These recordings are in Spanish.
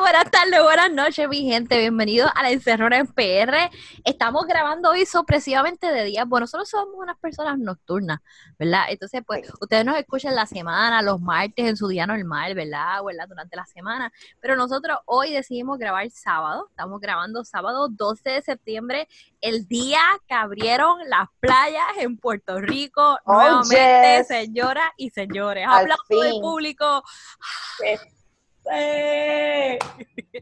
buenas tardes, buenas noches, mi gente. Bienvenidos a la Encerrona en PR. Estamos grabando hoy sorpresivamente de día. Bueno, nosotros somos unas personas nocturnas, ¿verdad? Entonces, pues, ustedes nos escuchan la semana, los martes, en su día normal, ¿verdad? ¿verdad? Durante la semana. Pero nosotros hoy decidimos grabar sábado. Estamos grabando sábado 12 de septiembre, el día que abrieron las playas en Puerto Rico. nuevamente, señoras y señores. Aplausos del público.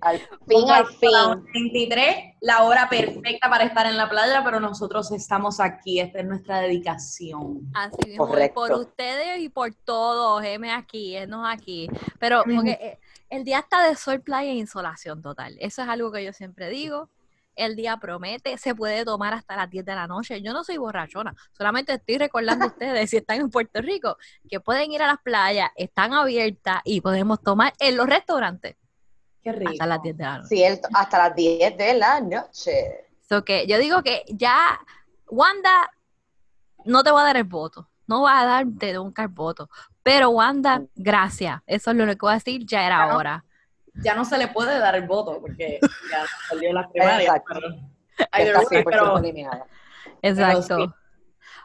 Al fin, al fin. 23, la hora perfecta para estar en la playa, pero nosotros estamos aquí. Esta es nuestra dedicación. Así mismo, por ustedes y por todos. M aquí, no aquí. Pero porque eh, el día está de sol, playa e insolación total. Eso es algo que yo siempre digo el día promete, se puede tomar hasta las 10 de la noche. Yo no soy borrachona, solamente estoy recordando a ustedes, si están en Puerto Rico, que pueden ir a las playas, están abiertas y podemos tomar en los restaurantes. Qué rico. Hasta las 10 de la noche. Sí, hasta las 10 de la noche. So que yo digo que ya, Wanda, no te voy a dar el voto, no va a darte nunca el voto, pero Wanda, mm. gracias, eso es lo que voy a decir, ya era hora ya no se le puede dar el voto porque ya salió la primaria. Exacto.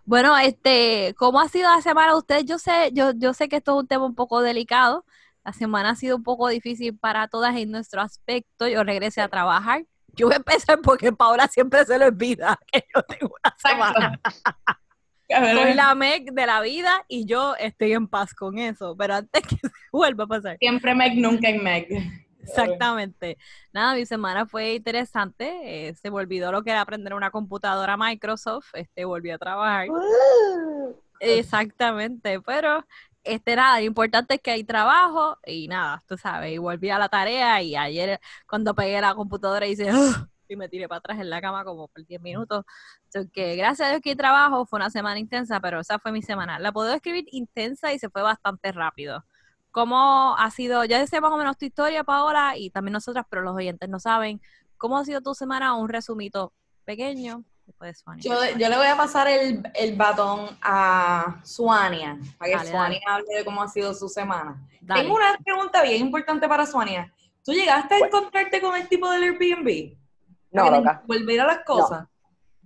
Bueno, este, ¿cómo ha sido la semana de ustedes? Yo sé, yo, yo sé que esto es un tema un poco delicado. La semana ha sido un poco difícil para todas en nuestro aspecto. Yo regresé a trabajar. Yo voy a empezar porque Paola siempre se le olvida que yo tengo una semana. Soy la Meg de la vida y yo estoy en paz con eso, pero antes que se vuelva a pasar. Siempre Meg, nunca en Meg. Exactamente. Nada, mi semana fue interesante. Eh, se me olvidó lo que era aprender una computadora Microsoft. Este, volví a trabajar. Exactamente, pero este nada, lo importante es que hay trabajo y nada, tú sabes, y volví a la tarea y ayer cuando pegué la computadora hice y me tiré para atrás en la cama como por 10 minutos. que gracias a Dios que trabajo, fue una semana intensa, pero esa fue mi semana. La puedo escribir intensa y se fue bastante rápido. ¿Cómo ha sido? Ya sé más o menos tu historia, Paola, y también nosotras, pero los oyentes no saben. ¿Cómo ha sido tu semana? Un resumito pequeño. Yo, yo, le voy a pasar el, el batón a Suania, para que Suania hable de cómo ha sido su semana. Tengo una pregunta bien importante para Suania. ¿Tú llegaste a encontrarte con el tipo del Airbnb? No, loca. Volver a las cosas.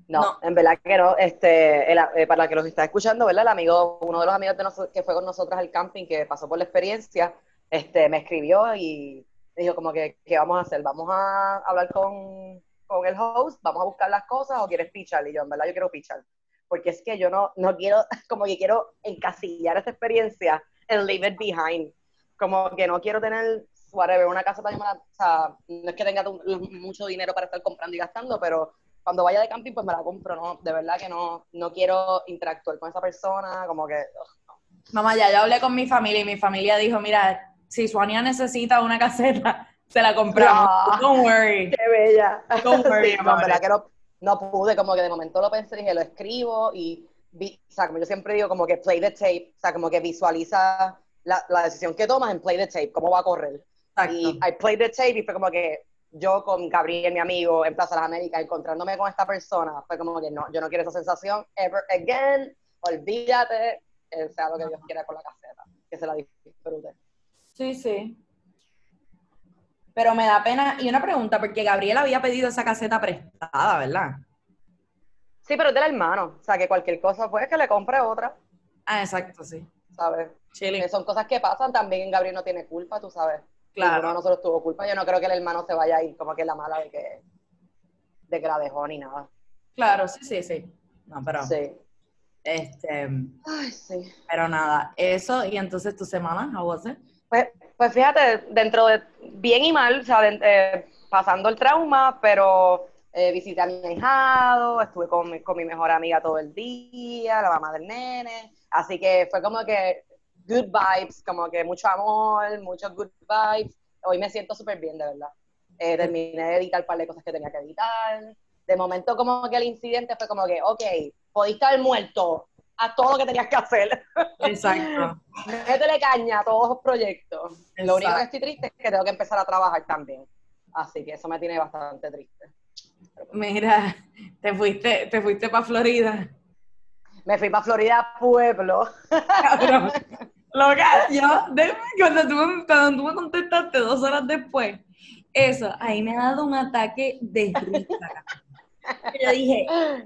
No, en verdad que no. Este, eh, para que los está escuchando, ¿verdad? El amigo, uno de los amigos de nosotros que fue con nosotros al camping, que pasó por la experiencia, este, me escribió y dijo como que, ¿qué vamos a hacer? ¿Vamos a hablar con, con el host? ¿Vamos a buscar las cosas o quieres pichar? Y yo, en verdad, yo quiero pichar. Porque es que yo no, no quiero, como que quiero encasillar esa experiencia en leave it behind. Como que no quiero tener whatever, una casa tan o sea, no es que tenga mucho dinero para estar comprando y gastando, pero cuando vaya de camping, pues me la compro, ¿no? De verdad que no, no quiero interactuar con esa persona, como que... Mamá, ya yo hablé con mi familia y mi familia dijo, mira, si Suania necesita una caseta, se la compramos. Don't worry. Qué bella. Don't worry, no, verdad que no, no, pude, como que de momento lo pensé, dije, lo escribo y, o sea, como yo siempre digo, como que play the tape, o sea, como que visualiza la, la decisión que tomas en play the tape, cómo va a correr. Y I played the tape y fue como que yo con Gabriel, mi amigo, en Plaza de las Américas, encontrándome con esta persona, fue como que no, yo no quiero esa sensación ever again, olvídate, sea lo que Dios quiera con la caseta, que se la disfrute. Sí, sí. Pero me da pena, y una pregunta, porque Gabriel había pedido esa caseta prestada, ¿verdad? Sí, pero es del hermano, o sea, que cualquier cosa, pues que le compre otra. Ah, exacto, sí. ¿Sabes? Que son cosas que pasan, también Gabriel no tiene culpa, tú sabes. Claro. no nosotros tuvo culpa. Yo no creo que el hermano se vaya a ir como que la mala de que, de que la dejó ni nada. Claro, sí, sí, sí. No, pero. Sí. Este. Ay, sí. Pero nada, eso, y entonces tu semana, ¿a vos? Pues, pues fíjate, dentro de bien y mal, o sea, eh, pasando el trauma, pero eh, visité a mi hijado, estuve con mi, con mi mejor amiga todo el día, la mamá del nene, así que fue como que good vibes, como que mucho amor, muchos good vibes. Hoy me siento súper bien, de verdad. Eh, terminé de editar un par de cosas que tenía que editar. De momento, como que el incidente fue como que, ok, podiste haber muerto a todo lo que tenías que hacer. Exacto. Métele caña a todos los proyectos. Lo único que estoy triste es que tengo que empezar a trabajar también. Así que eso me tiene bastante triste. Mira, te fuiste, te fuiste para Florida. Me fui para Florida Pueblo. Loca, yo, cuando tú, cuando tú me contestaste dos horas después, eso, ahí me ha dado un ataque de risa. yo dije,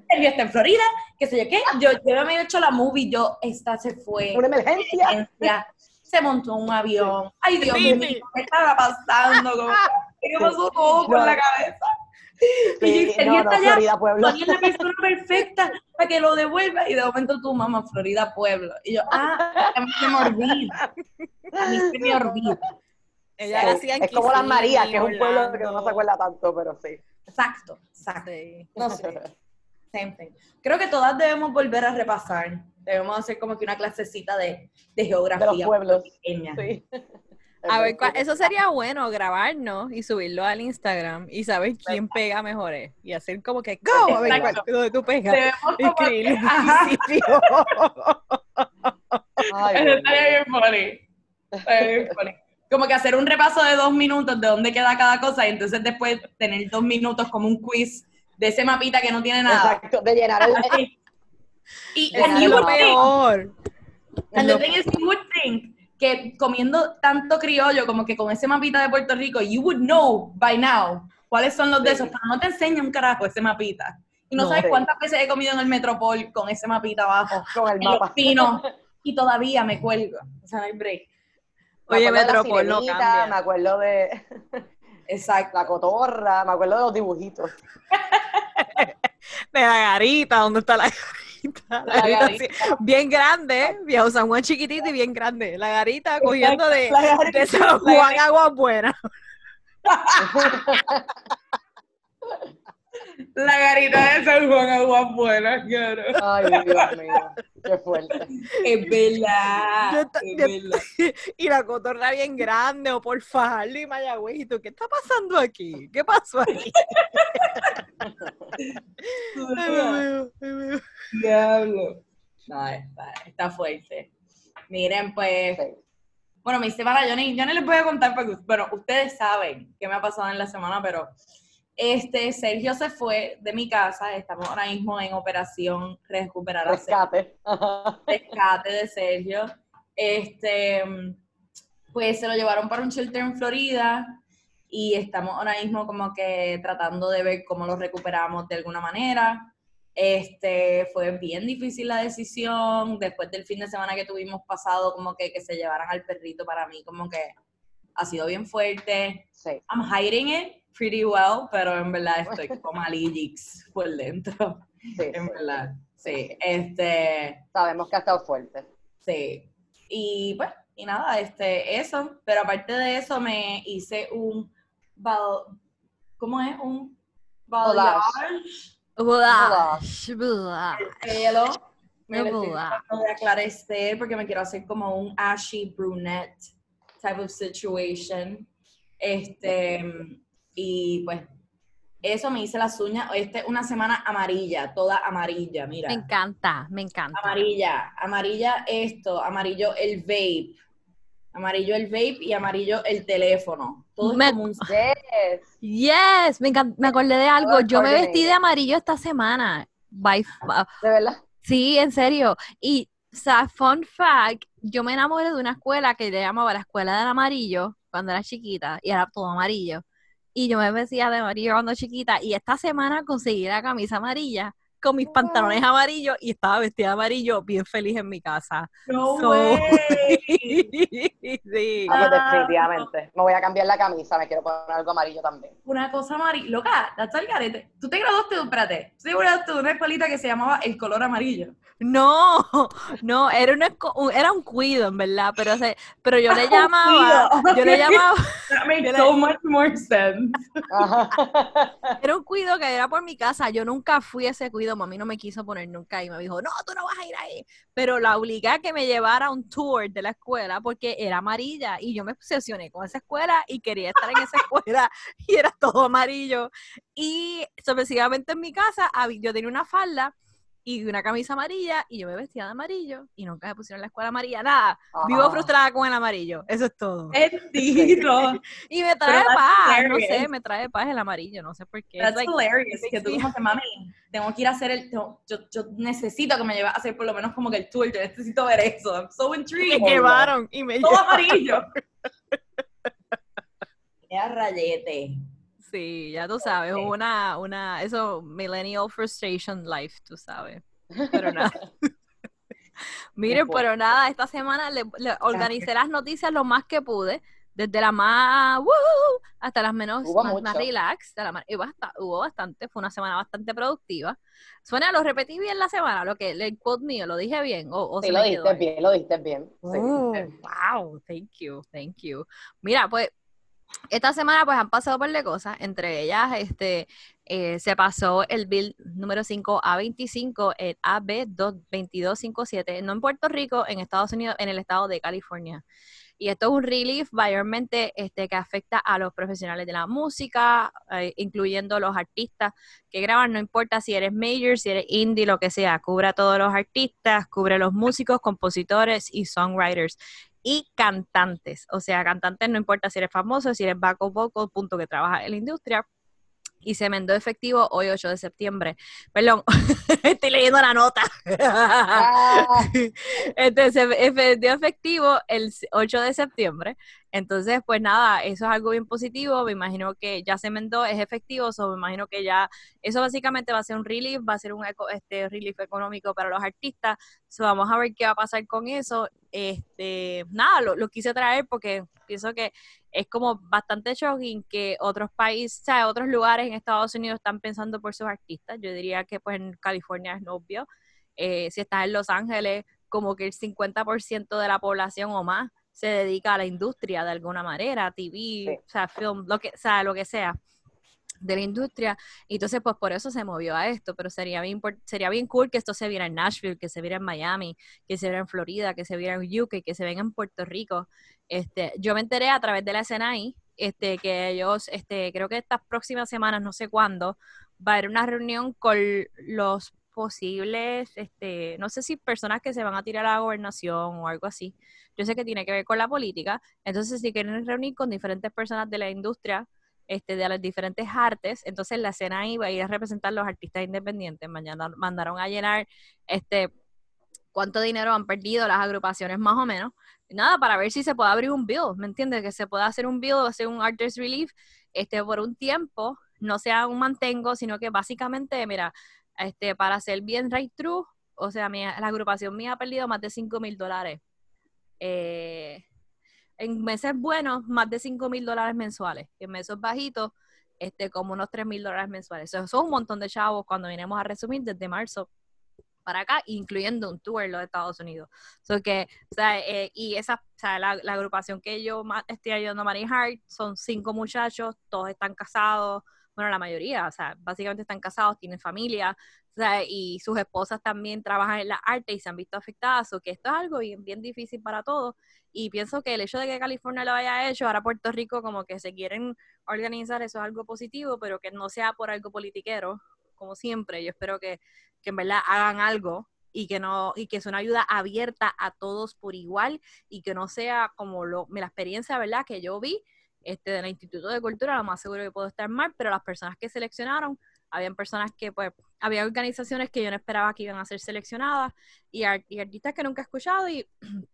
Sergio está en Florida, qué sé yo qué. Yo, yo me había hecho la movie, yo, esta se fue. Una emergencia. Se montó un avión. Ay, Dios mío, ¿qué estaba pasando? ¿Qué pasó todo por la cabeza? y yo, no, no, está Florida, Pueblo. la persona perfecta para que lo devuelva. Y de momento tu mamá, Florida, Pueblo. Y yo, ah, a mí se me olvida. A mí se me olvida. es como las Marías, que es un pueblo que no se acuerda tanto, pero sí. Exacto, exacto. No sé. Creo que todas debemos volver a repasar. Debemos hacer como que una clasecita de, de geografía. De los pueblos. Sí. A ver, eso sería bueno, grabarnos y subirlo al Instagram y saber quién pega mejores. Y hacer como que, ¡Go! A ver cuál, tú pegas. Escribirle Ay, estaría bien funny. bien funny como que hacer un repaso de dos minutos de dónde queda cada cosa y entonces después tener dos minutos como un quiz de ese mapita que no tiene nada. Exacto, de llenar el... y es lo peor. And the thing is, you would think que comiendo tanto criollo como que con ese mapita de Puerto Rico, you would know by now cuáles son los de esos, pero no te enseña un carajo ese mapita. Y no, sabes cuántas veces he comido en el Metropol con ese mapita abajo, con el mapa. y todavía me cuelgo. O sea, no hay break. Oye, Metropol no cambia. Me acuerdo de... Exacto. La cotorra, me acuerdo de los dibujitos. de la garita, ¿dónde está la garita? La, garita, bien grande, viejo San Juan chiquitito y bien grande. La garita cogiendo de, de San Juan agua buena. La garita de San Juan Aguas Buenas, claro. Ay, Dios mío, qué fuerte. Es verdad, es verdad. Y la cotorra bien grande, o por Fajardo y Mayagüez, ¿y tú qué está pasando aquí? ¿Qué pasó aquí? Diablo. No, está, está fuerte. Miren, pues... Bueno, mi semana, yo ni, yo ni les voy a contar porque, bueno, ustedes saben qué me ha pasado en la semana, pero este, Sergio se fue de mi casa, estamos ahora mismo en operación recuperar rescate. rescate de Sergio. Este, pues se lo llevaron para un shelter en Florida y estamos ahora mismo como que tratando de ver cómo lo recuperamos de alguna manera. Este, fue bien difícil la decisión, después del fin de semana que tuvimos pasado, como que, que se llevaran al perrito para mí, como que ha sido bien fuerte. Sí. I'm hiding it, pretty well, pero en verdad estoy como malillix por dentro. Sí, en verdad. Sí, este... Sabemos que ha estado fuerte. Sí. Y pues, y nada, este, eso. Pero aparte de eso, me hice un... ¿Cómo es? Un... Balayage. Balayage. pelo. Me lo de aclarecer porque me quiero hacer como un ashy brunette type of situation. Este, y pues eso me hice las uñas. Este una semana amarilla, toda amarilla, mira. Me encanta, me encanta. Amarilla, amarilla esto, amarillo el vape, amarillo el vape y amarillo el teléfono. Todo es como un yes. Yes, me, me acordé de algo. Yo me vestí de amarillo esta semana. By, ¿De verdad? Sí, en serio. Y, o sea, fun fact, yo me enamoré de una escuela que le llamaba la escuela del amarillo cuando era chiquita y era todo amarillo y yo me vestía de amarillo cuando chiquita y esta semana conseguí la camisa amarilla con mis pantalones amarillos y estaba vestida de amarillo bien feliz en mi casa. No sí. Ah, pues definitivamente. Me voy a cambiar la camisa, me quiero poner algo amarillo también. Una cosa amarilla. Loca, that's el garete. Tú te graduaste, espérate, tú te graduaste de una escuelita que se llamaba El Color Amarillo. No, no, era, una, era un cuido, en verdad, pero, pero yo le llamaba, yo le llamaba... That makes so much more sense. Era un cuido que era por mi casa, yo nunca fui a ese cuido, mami no me quiso poner nunca y me dijo, no, tú no vas a ir ahí, pero la obligué a que me llevara a un tour de la escuela porque era amarilla y yo me obsesioné con esa escuela y quería estar en esa escuela y era todo amarillo. Y sorpresivamente en mi casa yo tenía una falda y una camisa amarilla y yo me vestía de amarillo y nunca me pusieron la escuela amarilla, nada. Vivo ah. frustrada con el amarillo, eso es todo. Bendito. y me trae paz, no sé, me trae paz el amarillo, no sé por qué. That's hilarious, que tú como que, mami, tengo que ir a hacer el, yo, yo necesito que me lleve a hacer por lo menos como que el tour, yo necesito ver eso, I'm so intrigued. Me llevaron y me Todo amarillo. rayete. Sí, ya tú sabes, una, una, eso, millennial frustration life, tú sabes. Pero nada. Miren, pero nada, esta semana le, organicé las noticias lo más que pude, desde la más hasta las menos más, relax. hubo bastante, fue una semana bastante productiva. Suena, lo repetí bien la semana, lo que el quote mío, lo dije bien. O, sí, lo diste bien, lo diste bien. Oh, wow, thank you, thank you. Mira, pues esta semana pues han pasado par de cosas, entre ellas este eh, se pasó el bill número 5 A25, el AB 2257, no en Puerto Rico, en Estados Unidos, en el estado de California. Y esto es un relief mayormente este, que afecta a los profesionales de la música, eh, incluyendo los artistas que graban, no importa si eres major, si eres indie, lo que sea, cubre a todos los artistas, cubre a los músicos, compositores y songwriters y cantantes. O sea, cantantes no importa si eres famoso, si eres backup vocal, punto que trabaja en la industria. Y se mendó efectivo hoy 8 de septiembre. Perdón, estoy leyendo la nota. Ah. Entonces, se vendió efectivo el 8 de septiembre. Entonces, pues nada, eso es algo bien positivo. Me imagino que ya se mendó, es efectivo, so me imagino que ya eso básicamente va a ser un relief, va a ser un este relief económico para los artistas. So, vamos a ver qué va a pasar con eso. Este, nada, lo, lo quise traer porque pienso que es como bastante shocking que otros países, o sea, otros lugares en Estados Unidos están pensando por sus artistas. Yo diría que pues en California es obvio. Eh, si estás en Los Ángeles, como que el 50% de la población o más se dedica a la industria de alguna manera, TV, o sea, film, lo que, o sea, lo que sea de la industria. Y entonces, pues por eso se movió a esto, pero sería bien, sería bien cool que esto se viera en Nashville, que se viera en Miami, que se viera en Florida, que se viera en UK, que se venga en Puerto Rico. Este, yo me enteré a través de la escena ahí, este, que ellos, este, creo que estas próximas semanas, no sé cuándo, va a haber una reunión con los posibles, este, no sé si personas que se van a tirar a la gobernación o algo así. Yo sé que tiene que ver con la política. Entonces, si quieren reunir con diferentes personas de la industria, este, de las diferentes artes, entonces la ahí va a ir a representar los artistas independientes. Mañana mandaron a llenar este cuánto dinero han perdido las agrupaciones más o menos. Nada, para ver si se puede abrir un bill, ¿me entiendes? Que se pueda hacer un bill, hacer un artist relief este, por un tiempo, no sea un mantengo, sino que básicamente, mira, este, para ser bien right true, o sea, la agrupación mía ha perdido más de 5 mil dólares. Eh, en meses buenos, más de 5 mil dólares mensuales. En meses bajitos, este, como unos 3 mil dólares mensuales. Eso un montón de chavos cuando venimos a resumir desde marzo para acá, incluyendo un tour en los Estados Unidos. So que, o sea, eh, y esa, o sea, la, agrupación que yo estoy ayudando a manejar son cinco muchachos, todos están casados, bueno, la mayoría, o sea, básicamente están casados, tienen familia, o sea, y sus esposas también trabajan en la arte y se han visto afectadas, o que esto es algo bien, bien difícil para todos. Y pienso que el hecho de que California lo haya hecho, ahora Puerto Rico como que se quieren organizar, eso es algo positivo, pero que no sea por algo politiquero, como siempre. Yo espero que, que en verdad hagan algo y que no y que es una ayuda abierta a todos por igual y que no sea como lo, la experiencia, ¿verdad? Que yo vi este, del Instituto de Cultura, lo más seguro que puedo estar mal, pero las personas que seleccionaron, habían personas que, pues, había organizaciones que yo no esperaba que iban a ser seleccionadas y, artistas que nunca he escuchado y,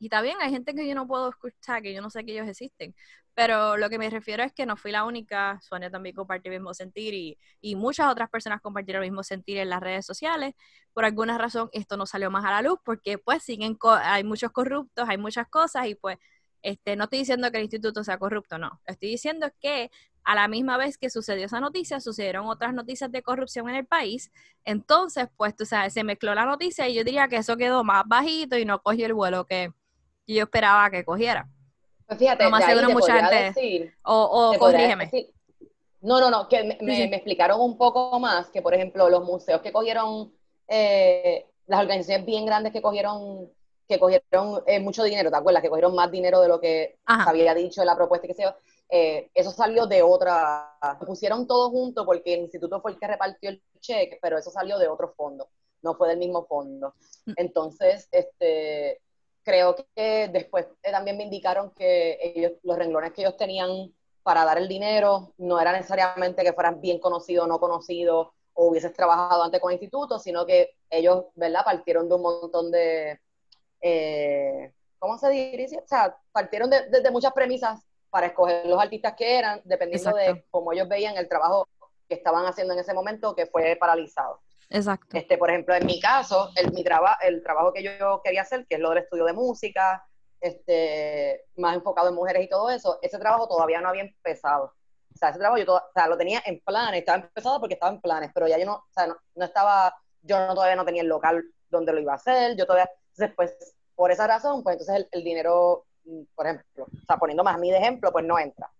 y también hay gente que yo no puedo escuchar, que yo no sé que ellos existen. Pero lo que me refiero es que no fui la única, Sonia también compartió el mismo sentir y, y muchas otras personas compartieron el mismo sentir en las redes sociales. Por alguna razón esto no salió más a la luz porque pues siguen, hay muchos corruptos, hay muchas cosas y pues este, no estoy diciendo que el instituto sea corrupto, no. Estoy diciendo que a la misma vez que sucedió esa noticia, sucedieron otras noticias de corrupción en el país. Entonces, pues, tú sabes, se mezcló la noticia y yo diría que eso quedó más bajito y no cogió el vuelo que yo esperaba que cogiera. Pues fíjate, no más seguro mucha gente. o o corrígeme. no, no, no, que me, explicaron un poco más que, por ejemplo, los museos que cogieron, eh, las organizaciones bien grandes que cogieron que cogieron eh, mucho dinero, ¿te acuerdas? Que cogieron más dinero de lo que había dicho en la propuesta y que se eh, eso salió de otra, pusieron todo junto porque el instituto fue el que repartió el cheque, pero eso salió de otro fondo, no fue del mismo fondo. Mm. Entonces, este, creo que después eh, también me indicaron que ellos, los renglones que ellos tenían para dar el dinero no era necesariamente que fueran bien conocidos o no conocidos o hubieses trabajado antes con el instituto, sino que ellos, ¿verdad?, partieron de un montón de, eh, ¿cómo se dice? O sea, partieron de, muchas premisas para escoger los artistas que eran, dependiendo de cómo ellos veían el trabajo que estaban haciendo en ese momento, que fue paralizado. Exacto. Este, por ejemplo, en mi caso, el, mi el trabajo que yo quería hacer, que es lo del estudio de música, este, más enfocado en mujeres y todo eso, ese trabajo todavía no había empezado. O sea, ese trabajo yo o sea, lo tenía en planes, estaba empezado porque estaba en planes, pero ya yo no, o sea, no, estaba, yo no, todavía no tenía el local donde lo iba a hacer, yo todavía, pues, por esa razón, pues entonces el, dinero, mm, por ejemplo, o sea, poniendo más a mí de ejemplo, pues no entra.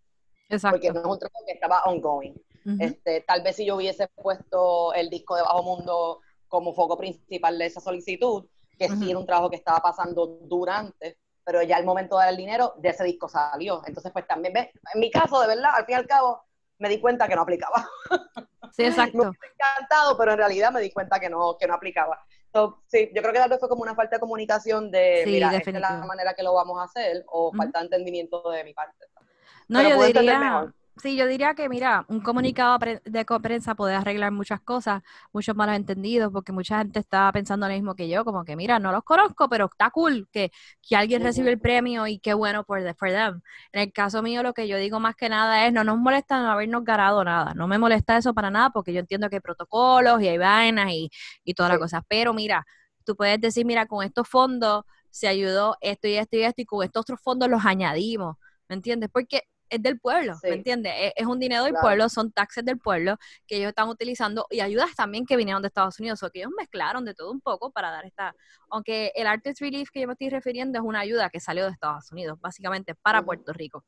Exacto. Porque no es un trabajo que estaba ongoing. este, tal vez si yo hubiese puesto el disco de Bajo Mundo como foco principal de esa solicitud, que sí era un trabajo que estaba pasando durante, pero ya el momento del dinero de ese disco salió. Entonces, pues también, ¿ves? En mi caso, de verdad, al fin y al cabo, me di cuenta que no aplicaba. Sí, exacto. me encantado, pero en realidad me di cuenta que no, que no aplicaba. Sí, yo creo que tal vez fue como una falta de comunicación de, mira, esta es la manera que lo vamos a hacer, o falta de entendimiento de mi parte. No, yo diría, Sí, yo diría que, mira, un comunicado de prensa puede arreglar muchas cosas, muchos malos entendidos, porque mucha gente está pensando lo mismo que yo, como que, mira, no los conozco, pero está cool que, que alguien reciba el premio y qué bueno por, for them. En el caso mío, lo que yo digo más que nada es, no nos molesta no habernos ganado nada, no me molesta eso para nada, porque yo entiendo que hay protocolos y hay vainas y, y todas las cosas, pero mira, tú puedes decir, mira, con estos fondos se ayudó esto y esto y esto, y con estos otros fondos los añadimos, ¿me entiendes? Porque es del pueblo, ¿me entiendes? Es, un dinero del pueblo, son taxes del pueblo que ellos están utilizando y ayudas también que vinieron de Estados Unidos, o que ellos mezclaron de todo un poco para dar esta, aunque el Artist Relief que yo me estoy refiriendo es una ayuda que salió de Estados Unidos, básicamente para Puerto Rico.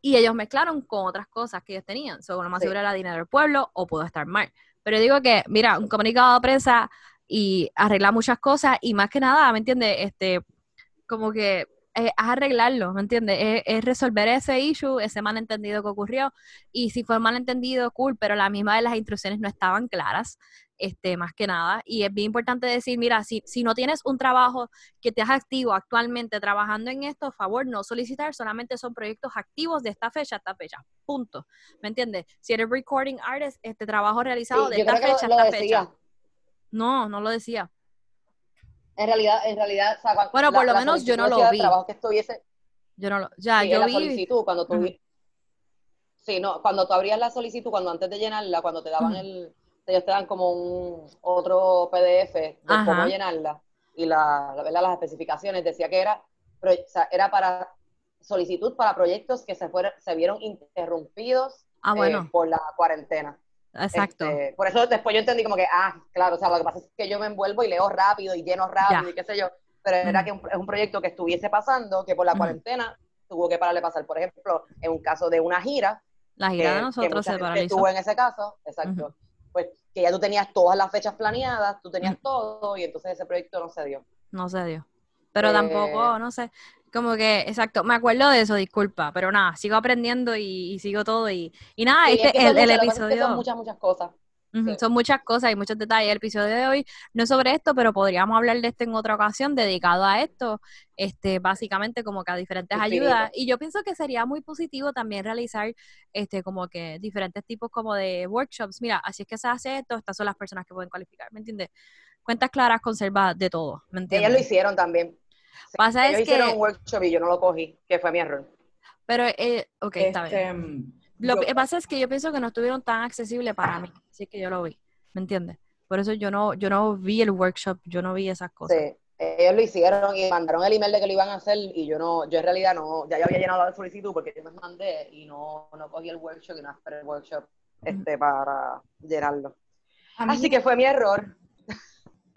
Y ellos mezclaron con otras cosas que ellos tenían, sobre lo más seguro era dinero del pueblo o pudo estar mal. Pero digo que, mira, un comunicado de prensa y arreglar muchas cosas y más que nada, ¿me entiendes? Este, como que es arreglarlo, ¿me entiendes? Es, resolver ese issue, ese malentendido que ocurrió. Y si fue malentendido, cool, pero la misma de las instrucciones no estaban claras, este, más que nada. Y es bien importante decir, mira, si, si no tienes un trabajo que te has activo actualmente trabajando en esto, favor, no solicitar, solamente son proyectos activos de esta fecha a esta fecha. Punto. ¿Me entiendes? Si eres recording artist, este trabajo realizado de esta fecha a esta fecha. No, no lo decía. En realidad, en realidad, bueno, por lo menos yo no lo vi. Trabajo que estuviese, yo no lo, ya, yo la vi. solicitud, cuando tú, sí, no, cuando tú abrías la solicitud, cuando antes de llenarla, cuando te daban el, ellos te dan como un otro PDF de cómo llenarla y la, la, ¿verdad? las especificaciones decía que era, o sea, era para solicitud para proyectos que se fueron, se vieron interrumpidos ah, bueno. Eh, por la cuarentena. Exacto. Este, por eso después yo entendí como que, ah, claro, o sea, lo que pasa es que yo me envuelvo y leo rápido y lleno rápido y qué sé yo, pero era que es un proyecto que estuviese pasando, que por la cuarentena tuvo que pararle pasar. Por ejemplo, en un caso de una gira. La gira de nosotros se paralizó. estuvo en ese caso, exacto. Pues que ya tú tenías todas las fechas planeadas, tú tenías todo y entonces ese proyecto no se dio. No se dio. Pero tampoco, eh, no sé, como que, exacto, me acuerdo de eso, disculpa, pero nada, sigo aprendiendo y, sigo todo y, y nada, este, el, el episodio... son muchas, muchas cosas. Son muchas cosas y muchos detalles. El episodio de hoy no es sobre esto, pero podríamos hablar de esto en otra ocasión, dedicado a esto, este, básicamente como que a diferentes ayudas. Y yo pienso que sería muy positivo también realizar este, como que diferentes tipos como de workshops. Mira, así es que se hace esto, estas son las personas que pueden cualificar, ¿me entiendes? Cuentas claras, conserva de todo, ¿me entiendes? Ellas lo hicieron también. Pasa es que... un workshop y yo no lo cogí, que fue mi error. Pero, eh, ok, está bien. Este, lo que pasa es que yo pienso que no estuvieron tan accesibles para mí, así que yo lo vi, ¿me entiendes? Por eso yo no, yo no vi el workshop, yo no vi esas cosas. Sí, ellos lo hicieron y mandaron el email de que lo iban a hacer y yo no, yo en realidad no, ya yo había llenado la solicitud porque yo me mandé y no, no cogí el workshop y no esperé el workshop este, para llenarlo. Así que fue mi error.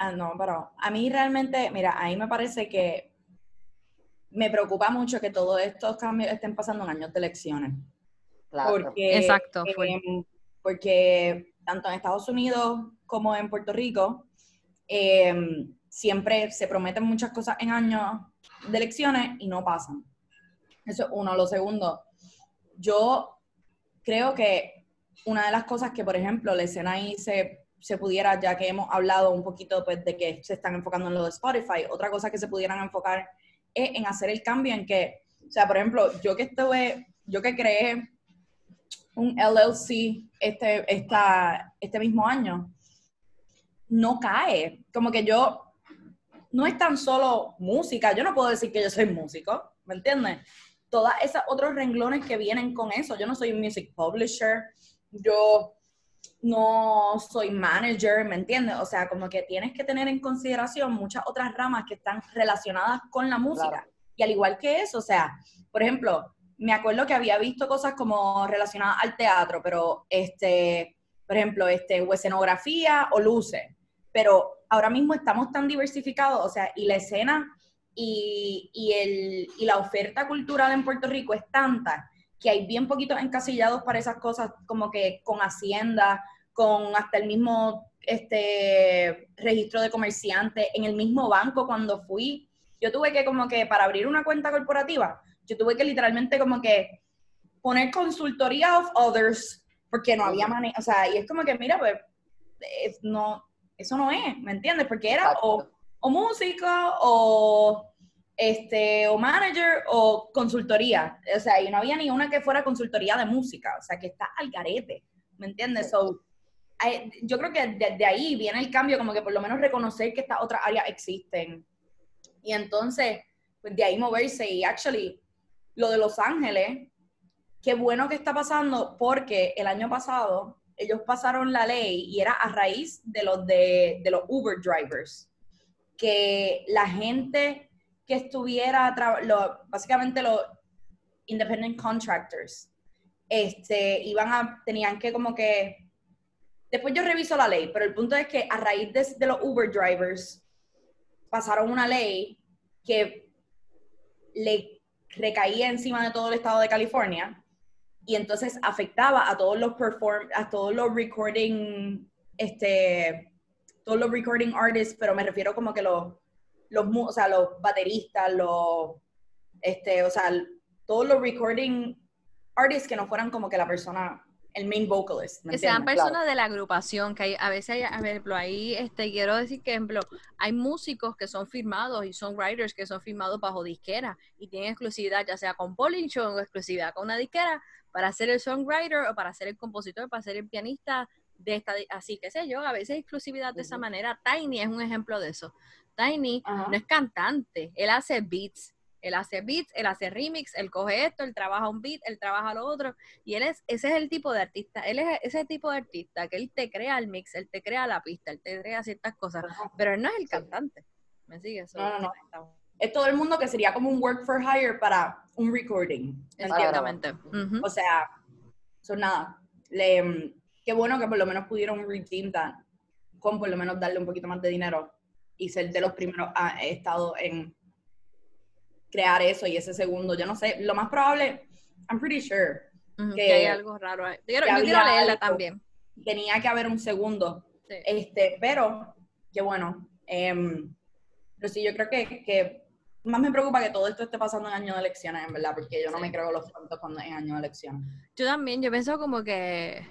Ah, no, pero a mí realmente, mira, ahí me parece que me preocupa mucho que todos estos cambios estén pasando en años de elecciones. Claro. Porque, Exacto. Em, porque tanto en Estados Unidos como en Puerto Rico, em, siempre se prometen muchas cosas en años de elecciones y no pasan. Eso es uno. Lo segundo, yo creo que una de las cosas que, por ejemplo, la escena ahí se, se pudiera, ya que hemos hablado un poquito pues, de que se están enfocando en lo de Spotify, otra cosa que se pudieran enfocar es en hacer el cambio en que, o sea, por ejemplo, yo que estuve, yo que creé un LLC este, esta, este mismo año, no cae. Como que yo, no es tan solo música, yo no puedo decir que yo soy músico, ¿me entiendes? todas esas otros renglones que vienen con eso. Yo no soy un music publisher, yo no soy manager, ¿me entiendes? O sea, como que tienes que tener en consideración muchas otras ramas que están relacionadas con la música. Y al igual que eso, o sea, por ejemplo, me acuerdo que había visto cosas como relacionadas al teatro, pero este, por ejemplo, este, o escenografía o luces. Pero ahora mismo estamos tan diversificados, o sea, y la escena y, y, el, y la oferta cultural en Puerto Rico es tanta que hay bien poquitos encasillados para esas cosas, como que con Hacienda, con hasta el mismo este, registro de comerciantes, en el mismo banco cuando fui. Yo tuve que como que para abrir una cuenta corporativa, yo tuve que literalmente como que poner consultoría of others, porque no había manera, o sea, y es como que, mira, pues, no, eso no es, ¿me entiendes? Porque era o, o música o este, o manager o consultoría. O sea, y no había ni una que fuera consultoría de música, o sea, que está al garete, ¿me entiendes? So, yo creo que desde ahí viene el cambio, como que por lo menos reconocer que estas otras áreas existen. Y entonces, pues de ahí moverse y actually, lo de Los Ángeles, qué bueno que está pasando porque el año pasado ellos pasaron la ley y era a raíz de los de, de los Uber drivers, que la gente que estuviera, básicamente los independent contractors, este, iban a, tenían que como que, después yo reviso la ley, pero el punto es que a raíz de, los Uber drivers pasaron una ley que le recaía encima de todo el estado de California y entonces afectaba a todos los perform, a todos los recording, este, todos los recording artists, pero me refiero como que los los, o sea, los bateristas, los, este, o sea, todos los recording artists que no fueran como que la persona, el main vocalist. que sean personas de la agrupación, que hay, a veces, hay, a ejemplo, ahí, este, quiero decir que, ejemplo, hay músicos que son firmados y son writers que son firmados bajo disquera y tienen exclusividad, ya sea con Pauline Show o exclusividad con una disquera, para ser el songwriter o para ser el compositor, para ser el pianista de esta, así que sé yo, a veces exclusividad de esa manera. Tiny es un ejemplo de eso. Tiny no es cantante, él hace beats. Él hace beats, él hace remix, él coge esto, él trabaja un beat, él trabaja lo otro. Y él es, ese es el tipo de artista, él es ese tipo de artista que él te crea el mix, él te crea la pista, él te crea ciertas cosas, pero él no es el cantante. ¿Me sigues? No, no, no. Es todo el mundo que sería como un work for hire para un recording. Exactamente. O sea, son nada. Le, qué bueno que por lo menos pudieron redeem that, con por lo menos darle un poquito más de dinero y ser de los primeros ha estado en crear eso y ese segundo, yo no sé, lo más probable, I'm pretty sure que, hay algo raro. Yo, quiero, leerla también. Tenía que haber un segundo, este, pero qué bueno. Em, pero sí, yo creo que, que, más me preocupa que todo esto esté pasando en año de elecciones, en verdad, porque yo no me creo los cuantos cuando en año de elecciones. Yo también, yo pienso como que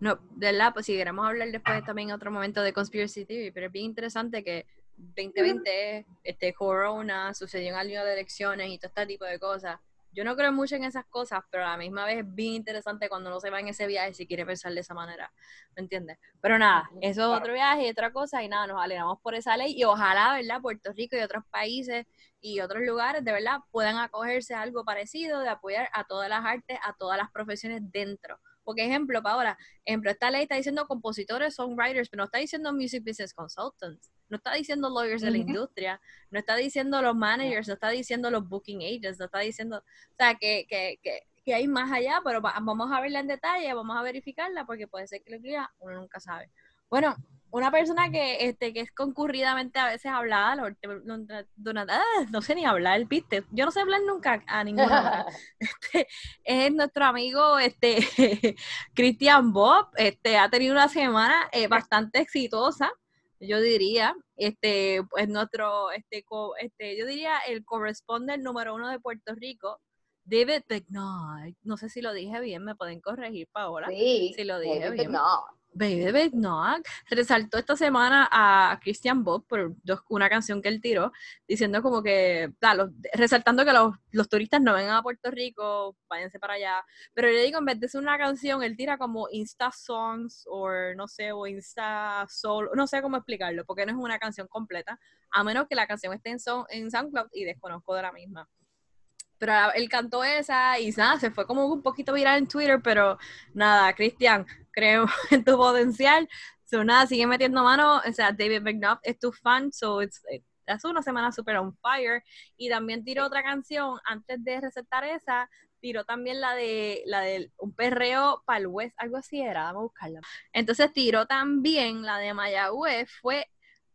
no, de verdad, pues si queremos hablar después también en otro momento de Conspiracy TV, pero es bien interesante que 2020, este corona, sucedió en año de elecciones y todo este tipo de cosas. Yo no creo mucho en esas cosas, pero a la misma vez es bien interesante cuando uno se va en ese viaje si quiere pensar de esa manera, ¿me entiendes? Pero nada, eso es otro viaje y otra cosa y nada, nos alegramos por esa ley y ojalá, ¿verdad? Puerto Rico y otros países y otros lugares, de verdad, puedan acogerse a algo parecido, de apoyar a todas las artes, a todas las profesiones dentro porque, ejemplo, Paola, ejemplo, esta ley está diciendo compositores, songwriters, pero no está diciendo music business consultants, no está diciendo lawyers de la industria, no está diciendo los managers, no está diciendo los booking agents, no está diciendo, o sea, que, que, que, que hay más allá, pero vamos a verla en detalle, vamos a verificarla, porque puede ser que lo diga, uno nunca sabe. Bueno, una persona que este que es concurridamente a veces hablada, ah, no, sé ni hablar, viste, yo no sé hablar nunca a ninguna este, es nuestro amigo este Christian Bob, este ha tenido una semana eh, bastante exitosa, yo diría, este pues nuestro este este yo diría el correspondent número uno de Puerto Rico David Begnaud, no sé si lo dije bien, me pueden corregir, Paola. Sí, si lo dije bien. Baby no, resaltó esta semana a Christian Bob por una canción que él tiró, diciendo como que, resaltando que los, turistas no vengan a Puerto Rico, váyanse para allá. Pero yo digo, en vez de ser una canción, él tira como Insta Songs o no sé, o Insta Soul, no sé cómo explicarlo, porque no es una canción completa, a menos que la canción esté en, en SoundCloud y desconozco de la misma pero él cantó esa y nada, se fue como un poquito viral en Twitter, pero nada, Cristian, creo en tu potencial. So, nada, sigue metiendo mano. O sea, David McNutt es tu fan, so it's, hace una semana super on fire. Y también tiró otra canción antes de recetar esa. Tiró también la de la de un perreo para el West, algo así era, vamos a buscarla. Entonces tiró también la de Mayagüez, fue,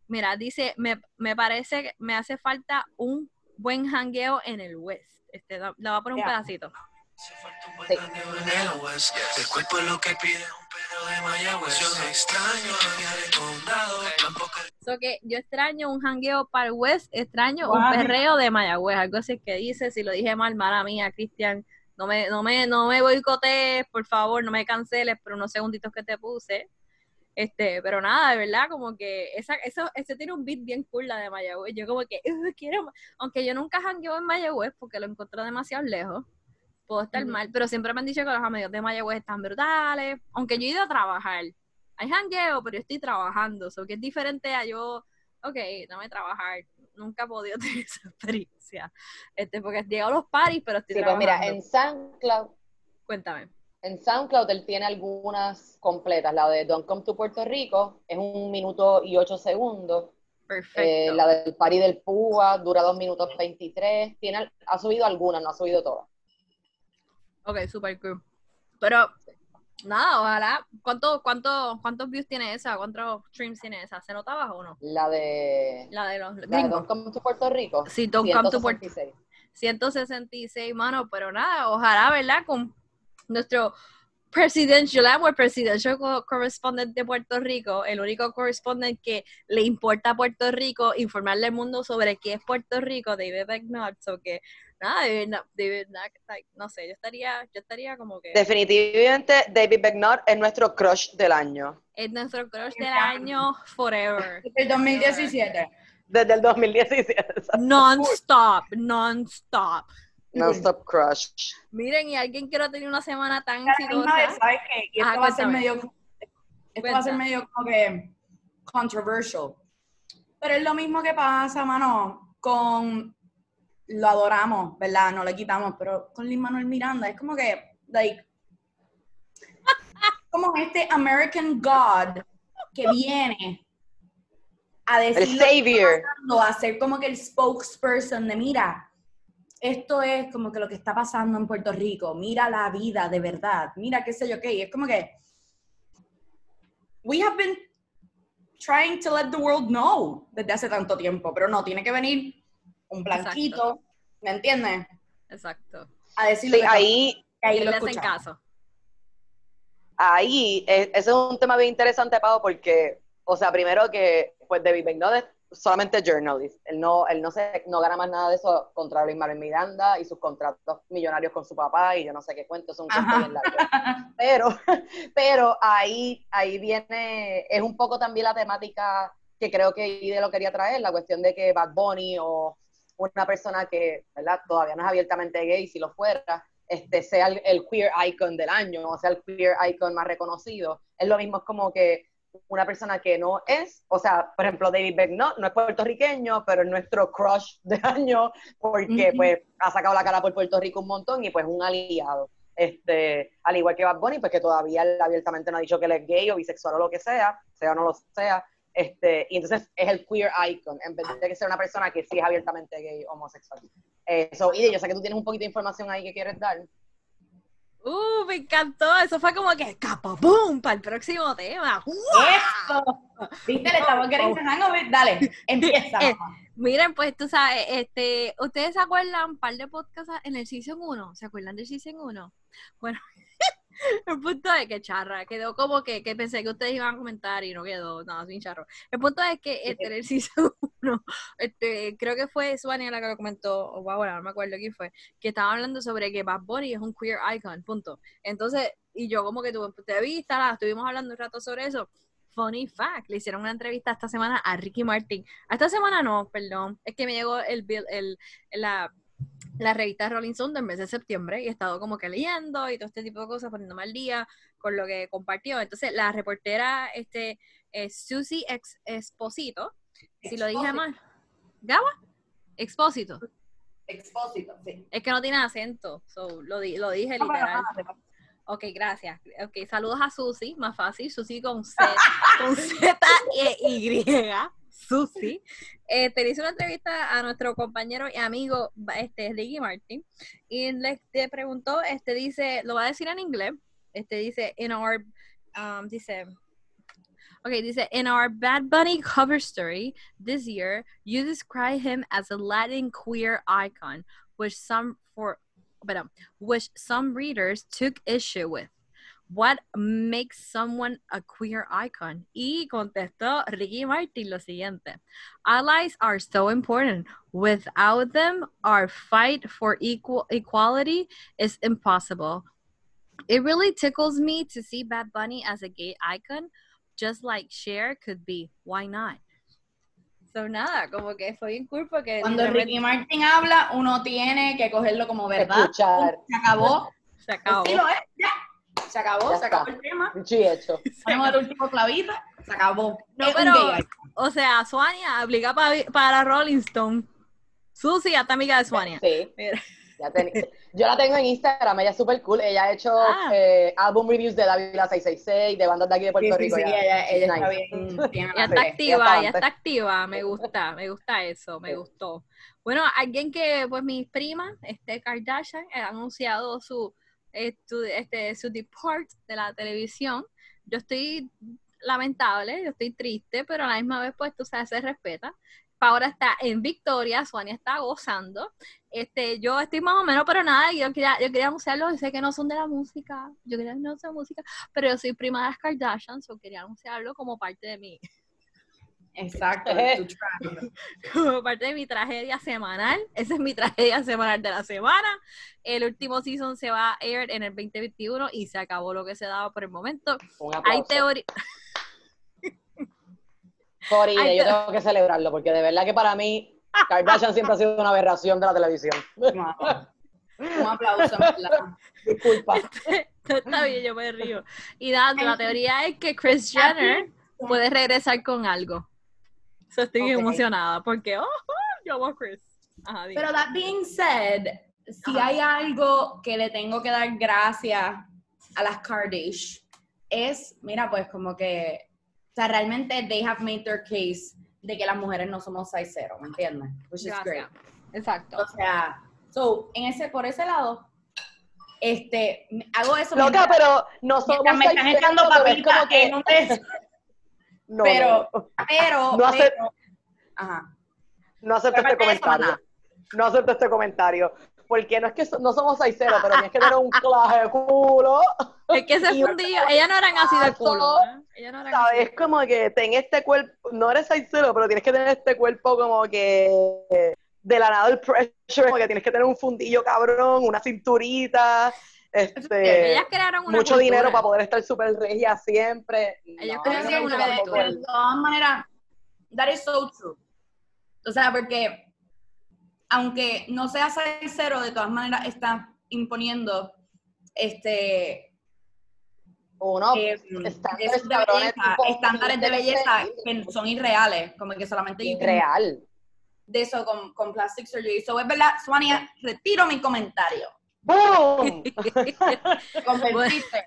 mira, dice, me, me parece me hace falta un buen hangueo en el West. Este, la, voy a poner un pedacito. El cuerpo es lo que pide un perro de Mayagüez. Yo extraño So que yo extraño un jangueo para el West, extraño un perreo de Mayagüez, algo así que dice, si lo dije mal, mala mía, Cristian, no me, no me, no me boicotees, por favor, no me canceles por unos segunditos que te puse. Este, pero nada, de verdad, como que esa, eso, ese tiene un beat bien cool la de Mayagüez. Yo como que quiero, aunque yo nunca jangueo en Mayagüez porque lo encontré demasiado lejos, puedo estar mal, pero siempre me han dicho que los amigos de Mayagüez están brutales, aunque yo he ido a trabajar. Hay jangueo, pero yo estoy trabajando, o que es diferente a yo, ok, no a trabajar. Nunca he podido tener esa experiencia. Este, porque llego a los paris, pero estoy sí, Pues mira, en SoundCloud. Cuéntame. En SoundCloud él tiene algunas completas. La de Don't Come to Puerto Rico es un minuto y ocho segundos. Perfecto. Eh, la del Party del Púa dura dos minutos 23. Tiene, ha subido algunas, no ha subido todas. Ok, super cool. Pero, nada, ojalá. ¿Cuánto, cuánto, ¿Cuántos views tiene esa? ¿Cuántos streams tiene esa? ¿Se nota abajo o no? La de... La de los... La de Don't Come to Puerto Rico. Sí, Don't Come to Puerto Rico. 166, mano, pero nada, ojalá, ¿verdad? Con nuestro presidential, el presidential correspondent de Puerto Rico, el único correspondent que le importa a Puerto Rico, informarle al mundo sobre qué es Puerto Rico, David McNutt, o que nada, David, no sé, yo estaría, yo estaría como que... Definitivamente David McNutt es nuestro crush del año. Es nuestro crush del año forever. Desde el 2017. Desde el 2017. Non-stop, non-stop. Non-stop crush. Miren, y alguien quiere tener una semana tan exitosa. ¿sabes qué? Y esto va a ser medio, esto va a ser medio como que controversial. Pero es lo mismo que pasa, mano, con lo adoramos, ¿verdad? No le quitamos, pero con Lin Manuel Miranda es como que, like, como este American God que viene a decir, el savior, a ser como que el spokesperson de mira, esto es como que lo que está pasando en Puerto Rico, mira la vida de verdad, mira qué sé yo qué, es como que we have been trying to let the world know desde hace tanto tiempo, pero no, tiene que venir un blanquito, ¿me entiendes? Exacto. A decirle sí, ahí, ahí lo hacen caso. Ahí, e, ese es un tema bien interesante, Pau, porque, o sea, primero que, pues, David McNutt solamente journalist. Él no, él no, se, no gana más nada de eso contra Luis Manuel Miranda y sus contratos millonarios con su papá y yo no sé qué cuento, son largo. Pero, pero ahí, ahí viene, es un poco también la temática que creo que Ide lo quería traer, la cuestión de que Bad Bunny o una persona que, ¿verdad? Todavía no es abiertamente gay, si lo fuera, este, sea el, queer icon del año, o sea, el queer icon más reconocido. Es lo mismo, es como que una persona que no es, o sea, por ejemplo, David Beck no, no es puertorriqueño, pero es nuestro crush de año porque pues ha sacado la cara por Puerto Rico un montón y pues un aliado. Este, al igual que Bad Bunny, pues que todavía él abiertamente no ha dicho que él es gay o bisexual o lo que sea, sea o no lo sea, este, y entonces es el queer icon, en vez de que sea una persona que sí es abiertamente gay homosexual. Eso, y yo sé que tú tienes un poquito de información ahí que quieres dar. Uh, me encantó. Eso fue como que capa, boom, para el próximo tema. ¡Eso! Viste, le estamos queriendo Dale, empieza. Eh, miren, pues tú sabes, este, ¿ustedes se acuerdan un par de podcasts en el Season 1? ¿Se acuerdan del Season 1? Bueno, el punto es que charra, quedó como que, que, pensé que ustedes iban a comentar y no quedó nada sin charro. El punto es que este, en el Season 1, este, creo que fue Suania la que lo comentó, o bueno, no me acuerdo quién fue, que estaba hablando sobre que Bad Bunny es un queer icon, punto. Entonces, y yo como que tuve un punto de vista, estuvimos hablando un rato sobre eso. Funny fact, le hicieron una entrevista esta semana a Ricky Martin. Esta semana no, perdón, es que me llegó el, el, la la revista Rolling Stone del mes de septiembre y he estado como que leyendo y todo este tipo de cosas, poniéndome al día con lo que compartió. Entonces, la reportera este, es Susie Ex Exposito, si lo dije mal. ¿Gaba? Expósito. Expósito, sí. Es que no tiene acento, so, lo, lo dije literal. Ok, gracias. Ok, saludos a Susi, más fácil, Susi con Z, con Z e Y, Susi. Eh, te hice una entrevista a nuestro compañero y amigo, este, Ricky Martin, y le, preguntó, este, dice, lo va a decir en inglés, este, dice, in our, um, dice, Okay, dice, in our Bad Bunny cover story this year, you describe him as a Latin queer icon, which some for but um, which some readers took issue with. What makes someone a queer icon? Y contestó Ricky Martin lo siguiente. Allies are so important. Without them, our fight for equal equality is impossible. It really tickles me to see Bad Bunny as a gay icon, just like Cher could be. Why not? So, nada, como que fue bien cool porque... Cuando Ricky Martin habla, uno tiene que cogerlo como verdad. Escuchar. Se acabó. Se acabó. Sí, lo es, ya. Se acabó, se acabó el tema. Sí, hecho. Ponemos el último clavito, se acabó. No, pero, o sea, Suania aplica para, para Rolling Stone. Susi, hasta amiga de Suania. Sí. Mira. Yo la tengo en Instagram, ella es súper cool. Ella ha hecho ah. eh, álbum reviews de Dávila 666, de bandas de aquí de Puerto Rico. Sí, ella, está bien. ella está activa, ella está activa. Me gusta, me gusta eso, me gustó. Bueno, alguien que, pues mis primas, este Kardashian, ha anunciado su, este, su deport de la televisión. Yo estoy lamentable, yo estoy triste, pero a la misma vez, pues tú sabes, se respeta. Paola está en Victoria, Suania está gozando. Este, yo estoy más o menos, pero nada, yo quería, yo quería anunciarlo, sé que no son de la música, yo quería que no son música, pero yo soy prima de las Kardashians, yo quería anunciarlo como parte de mi... Exacto, como parte de mi tragedia semanal. Esa es mi tragedia semanal de la semana. El último season se va a air en el 2021 y se acabó lo que se daba por el momento. Hay teoría yo tengo que celebrarlo, porque de verdad que para mí, Kardashian siempre ha sido una aberración de la televisión. Un aplauso, Disculpa. Está bien, yo me río. Y dando, la teoría es que Chris Jenner puede regresar con algo. So, estoy emocionada porque, oh, yo amo a Chris. Pero that being said, si hay algo que le tengo que dar gracias a las Kardashian, es, mira, pues como que sea, realmente they have made their case de que las mujeres no somos 6-0, ¿me entiendes? Which is great. Exacto. O sea, so, en ese, por ese lado, este, hago eso. Loca, pero no somos Me están echando papel como que no te... No, pero, pero, no acepto, ajá. No acepto este comentario. No acepto este comentario porque no es que no somos 6-0, pero tienes que tener un claje de culo. Es que ese fundillo, ella no eran así de culo. ¿eh? No eran ¿Sabes? Como que ten este cuerpo, no eres 6-0, pero tienes que tener este cuerpo como que de la nada el pressure, como que tienes que tener un fundillo cabrón, una cinturita. Este, ellas crearon una mucho dinero para poder estar súper regia siempre. Ellas crearon una cultura. De todas maneras, that is so true. O sea, porque aunque no sea 6-0, de todas maneras está imponiendo este uno eh, estándares, de belleza, estándares de belleza que son irreales, como que solamente irreal de eso con, con plastic surgery. So es verdad, Suania, retiro mi comentario. ¡Boom! Convertiste.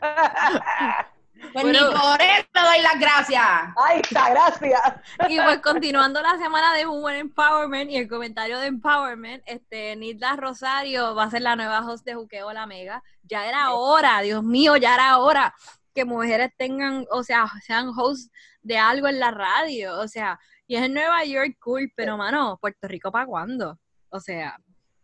Pues ni por eso doy las gracias. Ay, muchas gracias. Y pues continuando la semana de Women Empowerment y el comentario de Empowerment, este Nilda Rosario va a ser la nueva host de Juqueo La Mega. Ya era hora, Dios mío, ya era hora que mujeres tengan, o sea, sean hosts de algo en la radio, o sea, y es en Nueva York cool, pero mano, Puerto Rico para cuándo? O sea,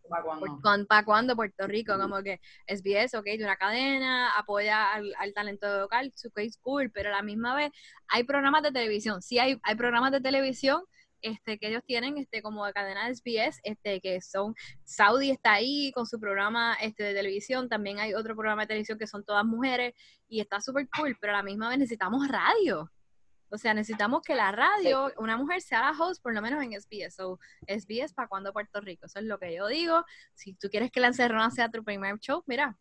¿Para cuándo? ¿Para cuándo Puerto Rico? Como que SBS, ok, de una cadena, apoya al, talento local, su case cool, pero a la misma vez hay programas de televisión. Sí hay, hay programas de televisión este, que ellos tienen este, como de cadena de SBS, este, que son, Saudi está ahí con su programa este, de televisión, también hay otro programa de televisión que son todas mujeres y está súper cool, pero a la misma vez necesitamos radio. O sea, necesitamos que la radio, una mujer sea la host, por lo menos en SBS. So, SBS para cuando Puerto Rico. Eso es lo que yo digo. Si tú quieres que la encerrona sea tu primer show, mira,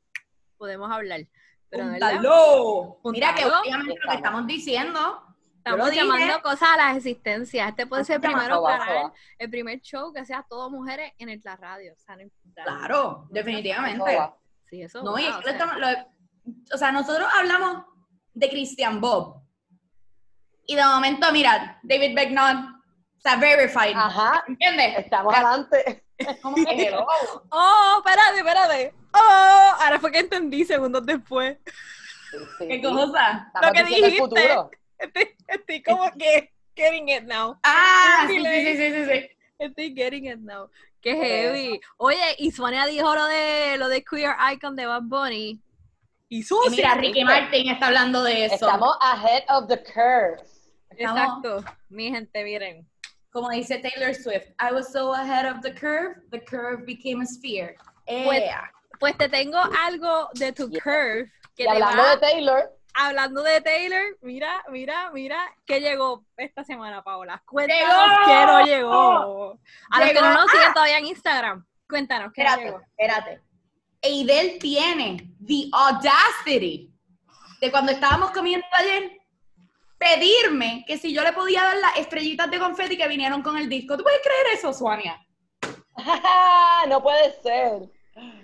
podemos hablar. Pero Mira que obviamente lo que estamos diciendo Estamos llamando cosas a la existencia. Este puede ser el primero el primer show que sea todo mujeres en el, la radio. claro, definitivamente. Sí, eso. No, y o sea, nosotros hablamos de Christian Bob. Y de momento, mira, David Becknon, está verified. Ajá. ¿Entiendes? Estamos adelante. ¿Cómo que oh, espérate, espérate. Oh, ahora fue que entendí segundos después. ¿Qué cosa? Lo que dijiste. Estoy, como que getting it now. Ah, sí, sí, sí, sí, sí. Estoy getting it now. Qué heavy. Oye, y Sonia dijo lo de lo de Queer Icon de Bad Bunny. Y, mira, Ricky Martin está hablando de eso. Estamos ahead of the curve. Exacto. Mi gente, miren. Como dice Taylor Swift, I was so ahead of the curve, the curve became a sphere. Pues, pues, te tengo algo de tu curve. Que y hablando de Taylor. Hablando de Taylor, mira, mira, mira, que llegó esta semana, Paola. Cuéntanos qué no llegó. A los que no nos siguen todavía en Instagram, cuéntanos qué espérate, llegó. Espérate, Eidel tiene the audacity de cuando estábamos comiendo ayer pedirme que si yo le podía dar las estrellitas de confeti que vinieron con el disco. ¿Tú puedes creer eso, Suania? no puede ser.